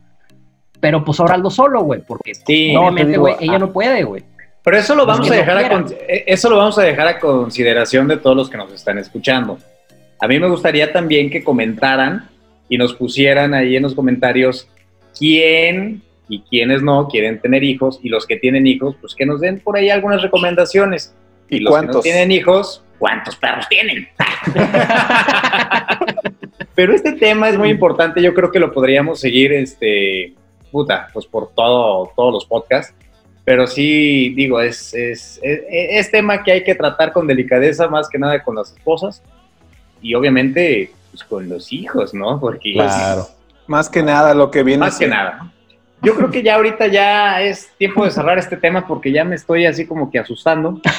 pero pues ahora hazlo solo, güey, porque Sí, obviamente, güey, ella ah. no puede, güey. Pero eso lo vamos que a no dejar a con- eh, eso lo vamos a dejar a consideración de todos los que nos están escuchando. A mí me gustaría también que comentaran y nos pusieran ahí en los comentarios quién y quiénes no quieren tener hijos y los que tienen hijos, pues que nos den por ahí algunas recomendaciones. Y, ¿Y los que no tienen hijos, ¿cuántos perros tienen? Pero este tema es muy importante, yo creo que lo podríamos seguir, este, puta, pues por todo, todos los podcasts. Pero sí, digo, es, es, es, es tema que hay que tratar con delicadeza, más que nada con las esposas. Y obviamente, pues con los hijos, ¿no? Porque Claro. Más que nada lo que viene. más que nada. Yo creo que ya ahorita ya es tiempo de cerrar este tema porque ya me estoy así como que asustando.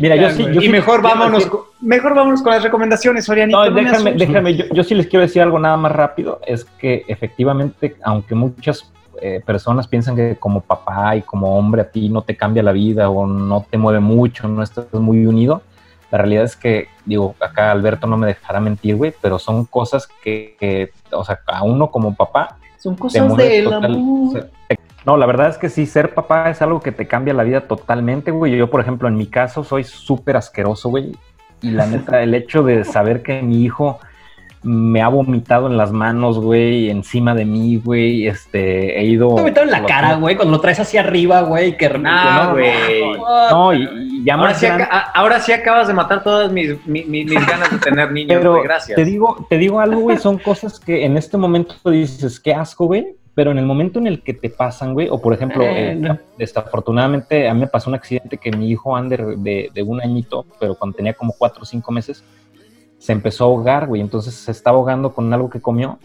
Mira, yo sí- yo y sí mejor vámonos, decir- con, mejor vámonos con las recomendaciones, Sorianito. No, no me déjame, déjame, yo, yo sí les quiero decir algo nada más rápido, es que efectivamente, aunque muchas eh, personas piensan que como papá y como hombre a ti no te cambia la vida o no te mueve mucho, no estás muy unido, la realidad es que, digo, acá Alberto no me dejará mentir, güey, pero son cosas que, que, o sea, a uno como papá Son cosas del total- amor. o sea, te- No, la verdad es que sí, ser papá es algo que te cambia la vida totalmente, güey. Yo, por ejemplo, en mi caso soy súper asqueroso, güey. Y la neta, el hecho de saber que mi hijo me ha vomitado en las manos, güey, encima de mí, güey, este, he ido... Te metieron en la cara, güey, cuando lo traes hacia arriba, güey, que Nah, no, güey. No, y, y ya Ahora más sí, ahora sí acabas de matar todas mis, mi- mi- mis ganas de tener niños, güey, gracias. te digo, te digo algo, güey, son cosas que en este momento dices, qué asco, güey, pero en el momento en el que te pasan, güey, o por ejemplo, Eh, eh, desafortunadamente a mí me pasó un accidente que mi hijo Ander de, de un añito, pero cuando tenía como cuatro o cinco meses, se empezó a ahogar, güey, entonces se estaba ahogando con algo que comió.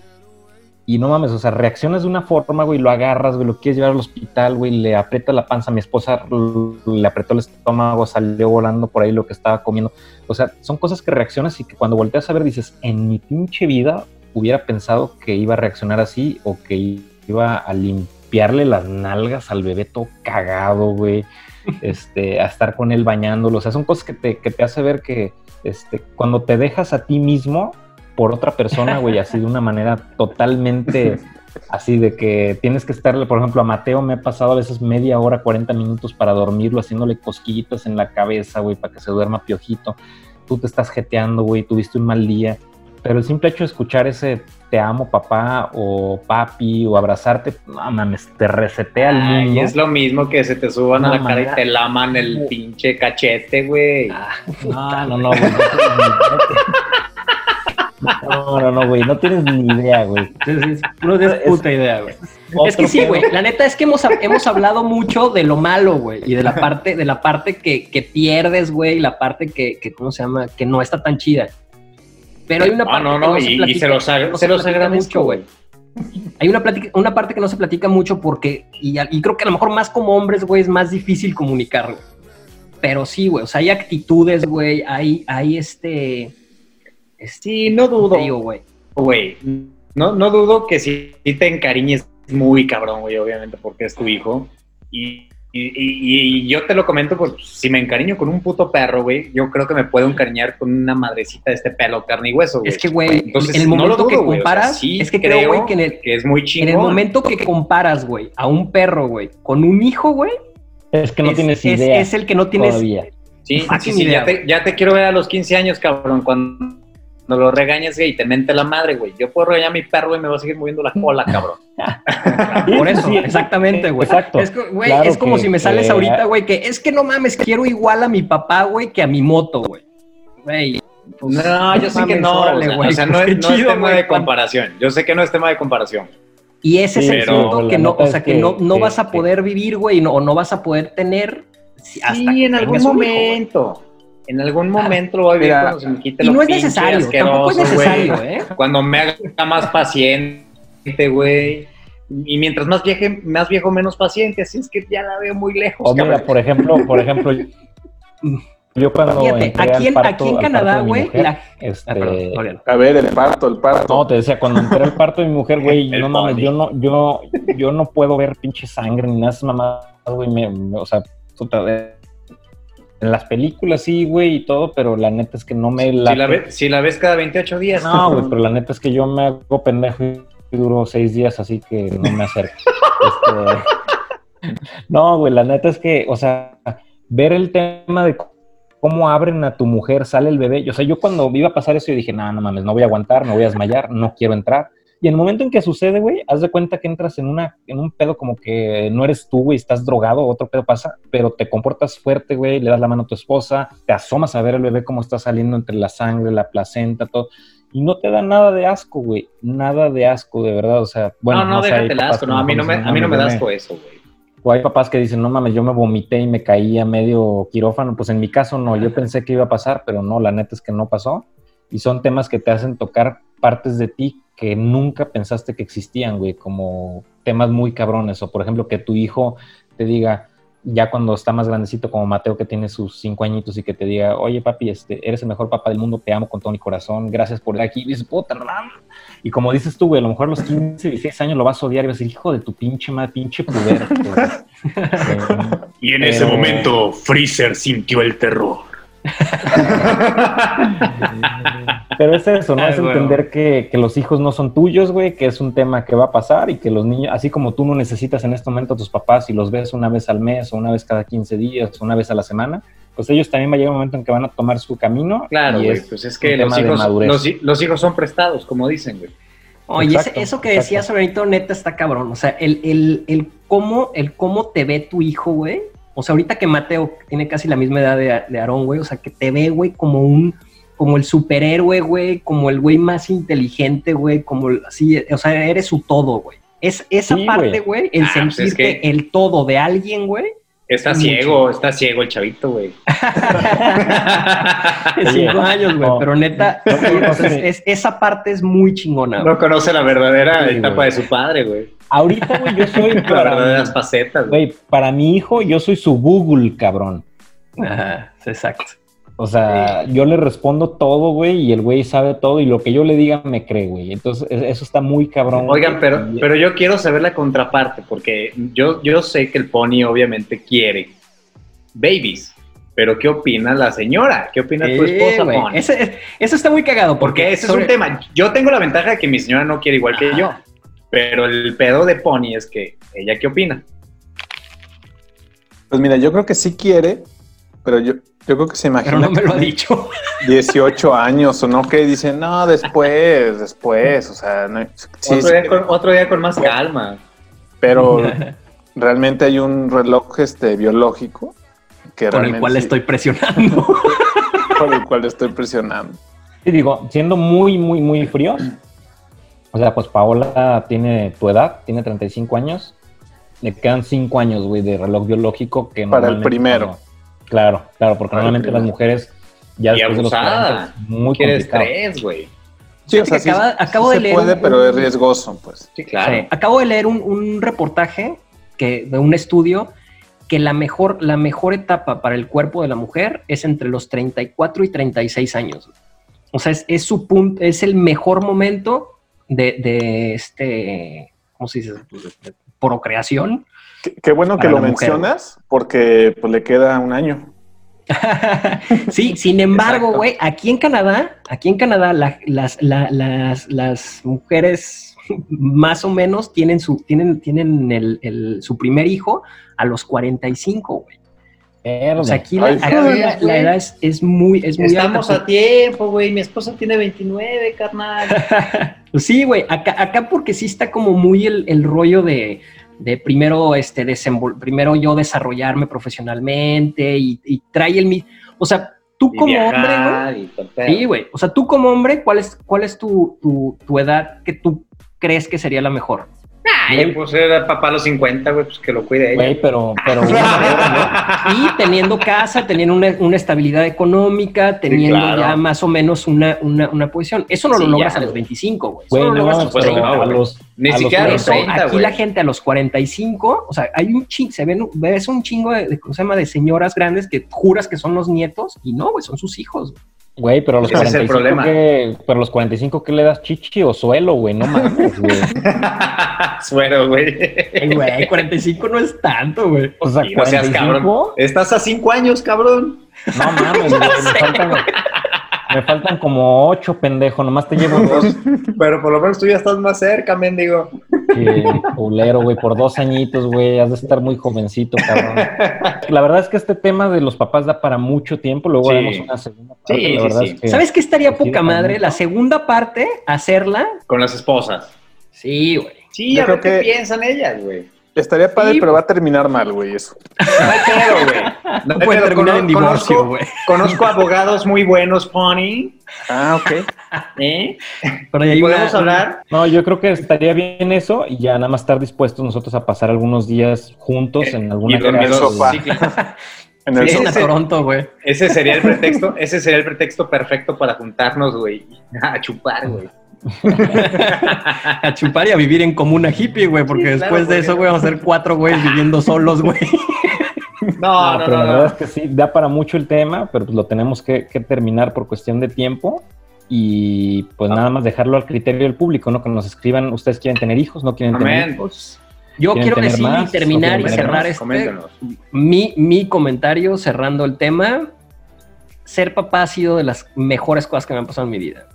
Y no mames, o sea, reaccionas de una forma, güey, lo agarras, güey, lo quieres llevar al hospital, güey, le aprieta la panza, mi esposa le apretó el estómago, salió volando por ahí lo que estaba comiendo. O sea, son cosas que reaccionas y que cuando volteas a ver dices, en mi pinche vida hubiera pensado que iba a reaccionar así o que iba a limpiarle las nalgas al bebé todo cagado, güey. Este, a estar con él bañándolo. O sea, son cosas que te, que te hace ver que este, cuando te dejas a ti mismo por otra persona, güey, así de una manera totalmente así de que tienes que estarle, por ejemplo, a Mateo me he pasado a veces media hora, 40 minutos para dormirlo, haciéndole cosquillitas en la cabeza, güey, para que se duerma piojito. Tú te estás jeteando, güey, tuviste un mal día. Pero el simple hecho de escuchar ese te amo papá o papi o abrazarte, no mames, te resetea el Ay, mundo. es lo mismo que se te suban a Una la cara y te laman el pinche cachete, güey. Ah, No, no, no, güey. No, no, no, güey. No tienes ni idea, güey. no tienes puta idea, güey. Es que sí, pedo. güey. La neta es que hemos, hemos hablado mucho de lo malo, güey. Y de la parte, de la parte que, que pierdes, güey. Y la parte que, que, ¿cómo se llama? Que no está tan chida. Pero hay una Ah, parte no, que no, no y, se y platica. se los, no se los platica agradezco, mucho, güey. Hay una, plática, una parte que no se platica mucho porque, y, creo que a lo mejor más como hombres, güey, es más difícil comunicarlo. Pero sí, güey, o sea, hay actitudes, güey, hay, hay este... este Sí, no dudo. Güey, no, no dudo que si te encariñes muy cabrón, güey, obviamente, porque es tu hijo. Y, y, y- y yo te lo comento, pues si me encariño con un puto perro, güey, yo creo que me puedo encariñar con una madrecita de este pelo, carne y hueso, güey. Es que, güey, Entonces, en el no lo momento que o sea, comparas, sí es que creo, güey, que en el, que es muy en chingón. el momento que comparas, güey, a un perro, güey, con un hijo, güey, Es que no es, tienes es- idea es el que no tienes. todavía. Sí, sí, sí, idea, ya, te, ya te quiero ver a los 15 años, cabrón, cuando, cuando lo regañas, güey, y te mente la madre, güey. Yo puedo regañar a mi perro y me va a seguir moviendo la cola, cabrón. Por eso, Sí, exactamente, güey. Exacto. Es, güey, Claro es como que- si me sales que- ahorita, güey, que es que no mames, quiero igual a mi papá, güey, que a mi moto, güey. Güey. pues, No, yo sé que no, órale, güey, o sea, no, es, no tema güey, de comparación. Yo sé que no es tema de comparación. Y ese es el pero punto que no, o sea, que, que- no, no que- vas a que- poder vivir, güey, no, o no vas a poder tener hasta sí, que en algún un hijo, momento. En algún momento lo voy a vivir Mira, cuando se me quite Y lo no es necesario, tampoco es necesario, ¿eh? Cuando me haga más paciente, güey. Y mientras más, vieje, más viejo, menos paciente. Así es que ya la veo muy lejos, O mira, cabrón. por ejemplo, por ejemplo, yo cuando Fíjate, entré aquí al en, parto- aquí en al Canadá, güey, la... este, Ah. A ver, el parto, el parto. No, te decía, cuando entré al parto de mi mujer, güey, no mames, yo no, yo, yo no puedo ver pinche sangre ni nada mamadas, güey, me- me- o sea, puta, de- en las películas sí, güey, y todo, pero la neta es que no me Si late. la, ves, si la ves cada 28 días. No, güey, pero la neta es que yo me hago pendejo y duro seis días, así que no me acerco. Este, No, güey, la neta es que, o sea, ver el tema de cómo abren a tu mujer, sale el bebé. O sea, yo cuando iba a pasar eso, yo dije, no, no mames, no voy a aguantar, me voy a desmayar, no quiero entrar. Y en el momento en que sucede, güey, haz de cuenta que entras en, una, en un pedo como que no eres tú, güey, estás drogado, otro pedo pasa, pero te comportas fuerte, güey, le das la mano a tu esposa, te asomas a ver el bebé cómo está saliendo entre la sangre, la placenta, todo. Y no te da nada de asco, güey. Nada de asco, de verdad. O sea, bueno, no, no, hay déjate el asco. No, a mí no me, a mí no me da asco eso, güey. o hay papás que dicen, no mames, yo me vomité y me caí a medio quirófano. Pues en mi caso no, yo pensé que iba a pasar, pero no, la neta es que no pasó. Y son temas que te hacen tocar partes de ti que nunca pensaste que existían, güey, como temas muy cabrones. O por ejemplo, que tu hijo te diga, ya cuando está más grandecito como Mateo, que tiene sus cinco añitos y que te diga, oye papi, este, eres el mejor papá del mundo, te amo con todo mi corazón, gracias por estar aquí. Y dices, puta. Y como dices tú, güey, a lo mejor a los 15, 16 años lo vas a odiar y vas a decir, hijo de tu pinche madre, pinche puber. Y en ese momento, Freezer sintió el terror. Pero es eso, ¿no? Ay, es entender que, que los hijos no son tuyos, güey, que es un tema que va a pasar y que los niños, así como tú no necesitas en este momento a tus papás y los ves una vez al mes o una vez cada 15 días o una vez a la semana, pues ellos también va a llegar un momento en que van a tomar su camino. Claro, y güey. es Pues es que los hijos, madurez. los, hi- los hijos son prestados, como dicen, güey. Oye, Exacto, eso que decías, Sorenito, neta está cabrón. O sea, el, el, el, cómo, el cómo te ve tu hijo, güey. O sea, ahorita que Mateo que tiene casi la misma edad de, de Aarón, güey. O sea, que te ve, güey, como un, como el superhéroe, güey, como el güey más inteligente, güey, como el- así, o sea, eres su todo, güey. Es esa Sí, parte, güey. el Ah, pues es sentirte que- el todo de alguien, güey. Está ciego, está ciego el chavito, güey. Cinco años, güey. no. Pero neta, No, no, no, es- es- es- esa parte es muy chingona, güey. No conoce la verdadera Sí, etapa de su padre, güey. Ahorita, güey, yo soy Las para, verdaderas facetas, güey. para mi hijo, yo soy su Google, cabrón. Ajá, exacto. O sea, yo le respondo todo, güey, y el güey sabe todo, y lo que yo le diga me cree, güey. Entonces, es- eso está muy cabrón. Oigan, güey. pero, pero yo quiero saber la contraparte, porque yo, yo sé que el pony obviamente quiere babies. Pero ¿qué opina la señora? ¿Qué opina tu esposa, pony? eso está muy cagado. Porque ese es un tema. Yo tengo la ventaja de que mi señora no quiere igual que yo. Pero el pedo de Pony es que ella qué opina. Pues mira, yo creo que sí quiere, pero yo, yo creo que se imagina Pero no me lo ha dicho. 18 años o no, que dicen, no, después, después, o sea, no, sí, otro, sí, día con, otro día con más calma. pero realmente hay un reloj este, biológico que Con el cual sí- estoy presionando. por el cual estoy presionando. Y digo, siendo muy, muy, muy fríos, o sea, pues Paola tiene tu edad, tiene 35 años, le quedan 5 años, güey, de reloj biológico que Para el primero. cuando- claro, claro, porque Para normalmente las mujeres ya Y después de los abusada. 40 es muy Quiere complicado. estrés, güey. Sí, o sea, sí, acaba- sí acabo de se leer puede, un- pero es riesgoso, pues. Sí, claro. Sí. Acabo de leer un, un reportaje que, de un estudio que la mejor, la mejor etapa para el cuerpo de la mujer es entre los 34 y 36 años. O sea, es, es su punto, es el mejor momento de, de este, ¿cómo se dice? De procreación. Qué, qué bueno que lo mujer. mencionas porque pues le queda un año. sí, sin embargo, güey, aquí en Canadá, aquí en Canadá, la- las, la- las, las mujeres más o menos tienen su, tienen, tienen el, el- su primer hijo a los 45, güey. O sea, aquí, la, Ay, aquí la- edad es, es muy, es muy Estamos alta. a tiempo, güey. Mi esposa tiene 29, carnal. Pues Sí, güey, acá, acá porque sí está como muy el, el rollo de, de primero, este, primero yo desarrollarme profesionalmente y, y trae el mismo, o sea, tú como hombre, viajar pedo. Sí, güey. O sea, tú como hombre, ¿cuál es, cuál es tu, tu, tu edad que tú crees que sería la mejor? Ay, pues era papá a los 50, güey, pues que lo cuide ella. Güey, pero, pero Y teniendo casa, teniendo una, una estabilidad económica, teniendo claro. ya más o menos una, una, una posición. Eso no Sí, lo logras ya, a los güey. 25, güey. Eso no lo logras a los no, a los, Ni siquiera a los eso, 30, aquí güey. la gente a los 45, o sea, hay un chingo, se ven, ves un chingo de, de, ¿cómo se llama? de señoras grandes que juras que son los nietos y no, güey, son sus hijos. güey. Güey, pero a los Ese es el 45 problema. que, pero los 45 ¿qué le das chichi o suelo, güey? No mames, güey. Suero, güey. Güey, 45 no es tanto, güey. O sea, Y no seas 45, cabrón. Estás a 5 años, cabrón. no mames, güey, me faltan, me faltan como ocho, pendejo, nomás te llevo dos. Pero por lo menos tú ya estás más cerca, mendigo. Qué culero, güey, por dos añitos, güey, has de estar muy jovencito, cabrón. La verdad es que este tema de los papás da para mucho tiempo, luego Sí. haremos una segunda parte, Sí, la sí, verdad sí. es que... ¿Sabes qué estaría poca madre? La segunda parte, hacerla. Con las esposas. Sí, güey. Sí, Yo a ver qué que- piensan ellas, güey. Estaría padre, Sí. pero va a terminar mal, güey, eso. No hay pedo, güey. No Puede pedo. terminar en divorcio, güey. conozco abogados muy buenos, Pony. Ah, ok. ¿Eh? Pero ahí ¿Podemos una- hablar? No, yo creo que estaría bien eso y ya nada más estar dispuestos nosotros a pasar algunos días juntos en alguna Y dormidos. casa. sofá. Sí, claro. En el Sí, en sofá. ese- Toronto, güey. Ese sería el pretexto, ese sería el pretexto perfecto para juntarnos, güey. A chupar, güey. A chupar y a vivir en comuna hippie, güey, porque Sí, claro, después de eso, güey, vamos a ser cuatro güeyes viviendo solos, güey. No, No, no, pero no, la verdad no. es que sí, da para mucho el tema, pero pues lo tenemos que, que terminar por cuestión de tiempo y pues Ah. nada más dejarlo al criterio del público, ¿no? Que nos escriban, ¿ustedes quieren tener hijos? ¿No quieren tener hijos? Yo ¿Quieren quiero decir más? y terminar ¿O y cerrar más? este, mi, mi comentario cerrando el tema. Ser papá ha sido de las mejores cosas que me han pasado en mi vida.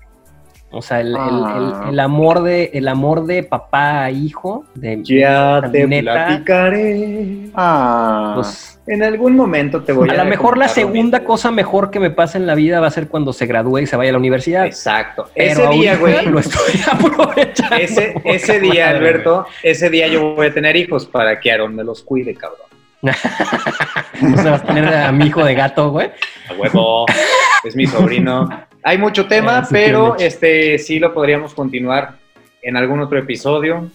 O sea, el, el- Ah. el- el amor de el amor de papá a hijo, de Ya te neta, platicaré. Ah. pues, En algún momento te voy a. a lo mejor la segunda cosa mejor que me pasa en la vida va a ser cuando se gradúe y se vaya a la universidad. Exacto. Pero ese día, güey. Lo estoy aprovechando. Ese, ese día, madre, Alberto, ese día yo voy a tener hijos para que Aaron me los cuide, cabrón. güey. O sea, vas a tener a mi hijo de gato, güey. A huevo, es mi sobrino. Hay mucho tema, Eh, sí pero este sí lo podríamos continuar en algún otro episodio.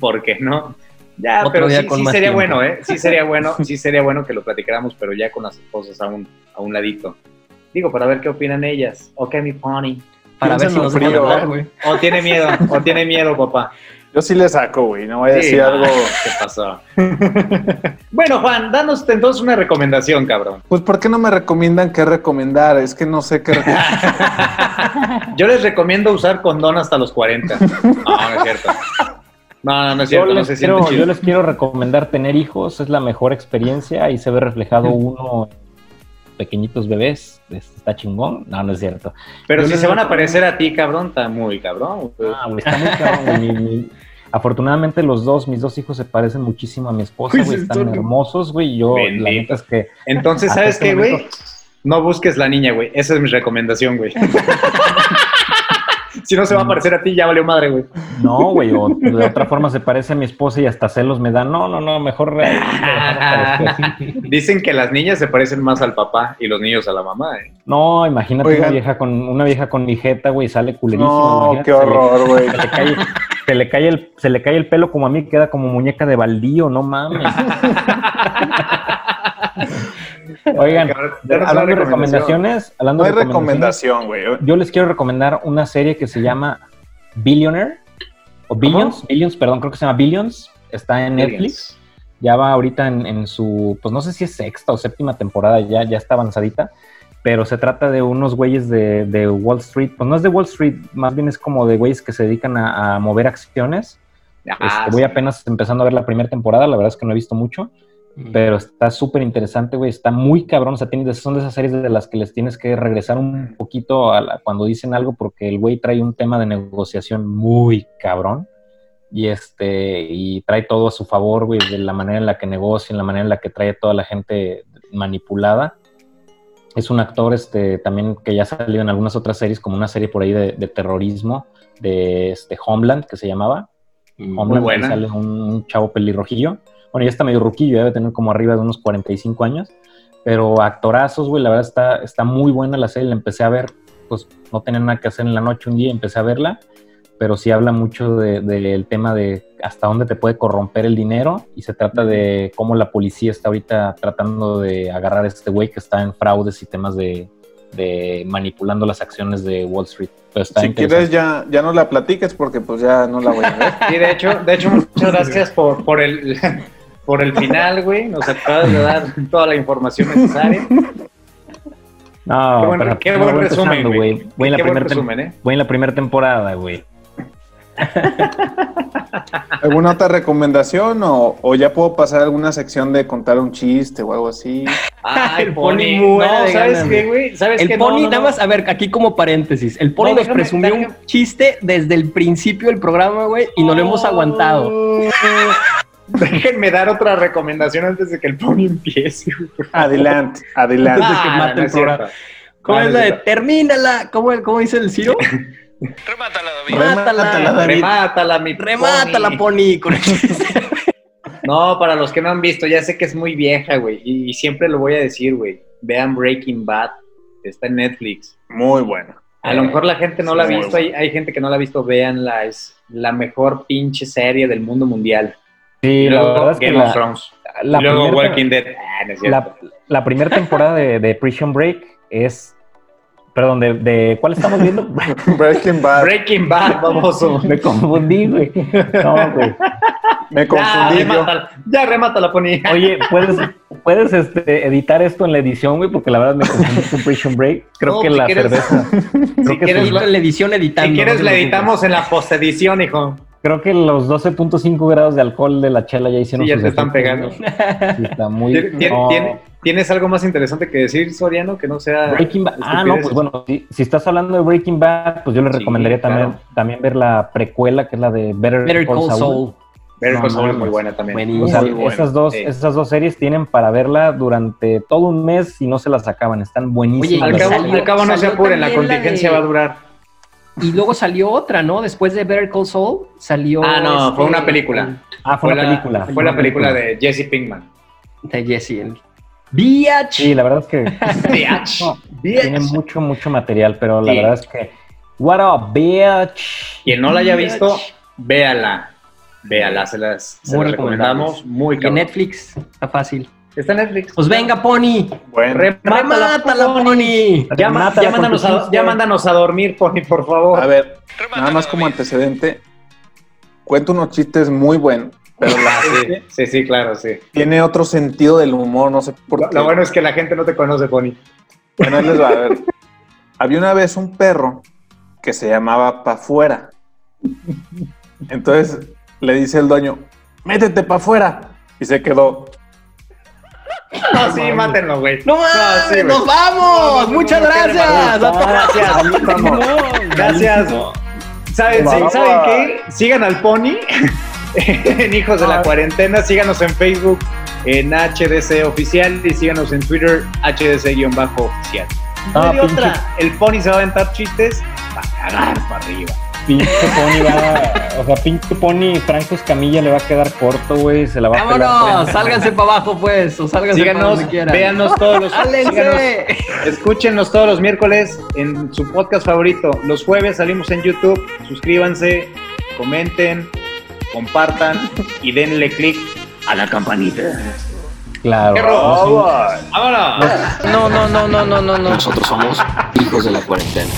¿Por qué no? Ya, Otro pero día sí, con sí más sería tiempo. bueno, ¿eh? Sí sería bueno, sí sería bueno que lo platicáramos, pero ya con las esposas a un, a un ladito. Digo, para ver qué opinan ellas. Ok, mi pony. Para ver si nos frío, hablar, ¿eh? güey. O tiene miedo, o tiene miedo, papá. Yo sí le saco, güey. No voy a Sí, decir algo. ¿Qué pasó? bueno, Juan, danos entonces una recomendación, cabrón. Pues, ¿por qué no me recomiendan qué recomendar? Es que no sé qué recomendar. Yo les recomiendo usar condón hasta los 40. No, no es cierto. No, no, no es Yo cierto, no les, se quiero, yo les quiero recomendar tener hijos, es la mejor experiencia y se ve reflejado uno en pequeñitos bebés, es- está chingón, no, no es cierto. Pero yo si se van a parecer a ti, cabrón, está muy cabrón. güey. Ah, güey, está muy cabrón, güey, mi- mi- Afortunadamente los dos, mis dos hijos se parecen muchísimo a mi esposa, güey, están hermosos, güey, yo la neta es que Entonces, ¿sabes este qué, güey? momento- No busques la niña, güey. Esa es mi recomendación, güey. si no se va a parecer a ti, ya valió madre, güey. no, güey, o de otra forma se parece a mi esposa y hasta celos me dan, no, no, no, mejor. Dicen que las niñas se parecen más al papá y los niños a la mamá, ¿eh? No, imagínate una vieja con una vieja con mi jeta, güey, sale culerísima. No, imagínate, qué se le- horror, güey. Se le, cae, se, le cae el, se le cae el pelo como a mí, queda como muñeca de baldío, no mames. Oigan, hablando de recomendaciones, hablando No hay de recomendaciones, recomendación, güey. yo les quiero recomendar una serie que se llama Billionaire, o Billions, Billions, perdón, creo que se llama Billions, está en Netflix, ya va ahorita en, en su, pues no sé si es sexta o séptima temporada, ya, ya está avanzadita. pero se trata de unos güeyes de, de Wall Street, pues no es de Wall Street, más bien es como de güeyes que se dedican a, a mover acciones. Ah, Este, voy apenas empezando a ver la primera temporada, la verdad es que no he visto mucho, pero está súper interesante, güey, está muy cabrón, o sea, tiene- son de esas series de las que les tienes que regresar un poquito a la- cuando dicen algo porque el güey trae un tema de negociación muy cabrón y este y trae todo a su favor, güey, de la manera en la que negocia, en la manera en la que trae a toda la gente manipulada. Es un actor este, también que ya salió en algunas otras series, como una serie por ahí de, de terrorismo de este, Homeland, que se llamaba. Homeland, buena. ahí sale un, un chavo pelirrojillo. Bueno, ya está medio ruquillo, debe tener como arriba de unos 45 años. Pero actorazos, güey, la verdad está, está muy buena la serie. La empecé a ver, pues no tenía nada que hacer en la noche un día, empecé a verla. Pero sí habla mucho de- del tema de hasta dónde te puede corromper el dinero. Y se trata de cómo la policía está ahorita tratando de agarrar a este güey que está en fraudes y temas de, de manipulando las acciones de Wall Street. Si quieres ya, ya no la platiques porque pues ya no la voy a ver. Sí, de hecho, de hecho, muchas gracias por, por el por el final, güey. Nos acabas de dar toda la información necesaria. No, Qué buen- pero qué buen voy resumen, güey. Voy en la primera resumen, ¿eh? voy en la primera temporada, güey. ¿Alguna otra recomendación o, o ya puedo pasar a alguna sección de contar un chiste o algo así? Ay, El Pony Pony. muere No, ¿sabes qué, güey? ¿Sabes El qué? Pony, No, no, nada más, a ver, aquí como paréntesis, el Pony No, nos déjame- presumió déjame- un chiste desde el principio del programa, güey, y no lo hemos aguantado. Déjenme dar otra recomendación antes de que el Pony empiece. Adelante, adelante. Antes de que Ah, mate no el programa. ¿Cómo No, es la de termínala? ¿Cómo, cómo dice el Ciro? Remátala, David. Remátala, David. Remátala, mi Remátala, Pony. Pony. con el chiste. No, para los que no han visto, ya sé que es muy vieja, güey. Y, y siempre lo voy a decir, güey. Vean Breaking Bad. Está en Netflix. Muy bueno. A lo mejor la gente no la ha visto. Hay, hay gente que no la ha visto. Véanla. Es la mejor pinche serie del mundo mundial. Sí, la verdad es que Game of la, Thrones. la y luego primera, Walking Dead. Ah, no la, la primera temporada de, de Prison Break es... Perdón, de, de ¿cuál estamos viendo? Breaking Bad. Breaking Bad, baboso. Me confundí, güey. No, güey. Me Ya, confundí yo. remátala. Ya, remátala, Pony. Oye, ¿puedes, puedes este, editar esto en la edición, güey? Porque la verdad me confundí con Prison Break. Creo No, que si la quieres- cerveza... Creo, si que quieres la edición editando. Si quieres, la editamos en la postedición, hijo. Creo que los 12.5 grados de alcohol de la chela ya hicieron Sí, ya sus te están efectos, pegando. Sí, está muy... ¿Tien- tien- no. tien- ¿Tienes algo más interesante que decir, Soriano, que no sea... Breaking Bad. Ah, no, pues bueno, si, si estás hablando de Breaking Bad, pues yo le Sí, recomendaría también, claro. también ver la precuela, que es la de Better, Better Call Call Saul. Saul. Better No Call Saul es muy buena también. O sea, Muy esas, dos, sí. esas dos series tienen para verla durante todo un mes y no se las acaban. Están buenísimas. Al cabo, salió- al cabo no se apuren, la contingencia de- va a durar. Y luego salió otra, ¿no? Después de Better Call Saul salió. Ah, no, este, fue una película. ah, fue, una la- película. Fue la película de Jesse Pinkman. De Jesse. el- Biatch. Sí, la verdad es que Bitch. no, tiene mucho, mucho material, pero la Sí. verdad es que. What up, bitch? Quien no la haya visto, véala. Véala, se las, se Muy las recomendamos. Muy Y en cabrón. Netflix, está fácil. Está en Netflix. Pues venga, Pony. Bueno, Remátala, Remátala, Pony. Pony. Ya, ya mándanos a, chiste. ya mándanos a dormir, Pony, por favor. a ver, Remátala, nada más como antecedente, cuento unos chistes muy buenos, pero la sí, sí, sí, claro, sí. tiene otro sentido del humor, no sé por Lo, qué. lo bueno es que la gente no te conoce, Pony. Bueno, ahí les va a ver. Había una vez un perro que se llamaba Pa' Fuera. Entonces le dice el dueño, métete pa' afuera. Y se quedó. No, sí, mátenlo, güey. No mames, sí, nos vamos. No, Muchas no, gracias. Gracias. Gracias. ¿Saben, sí, Vamos. ¿Saben qué? Sigan al Pony en Hijos de la Cuarentena. Síganos en Facebook en HDC Oficial y síganos en Twitter HDC-oficial. No hay otra. El Pony se va a aventar chistes para cagar para arriba. Pinche Pony va. O sea, pinche Pony Franco Escamilla le va a quedar corto, güey. Se la va a pelar. Vámonos, sálganse para abajo, pues, o sálganse para donde quieran. véanos todos los síganos. Escúchenos todos los miércoles en su podcast favorito. Los jueves salimos en YouTube. Suscríbanse, comenten, compartan y denle click a la campanita. Claro. ¡Vámonos! No, no, no, no, no, no, no. Nosotros somos hijos de la cuarentena.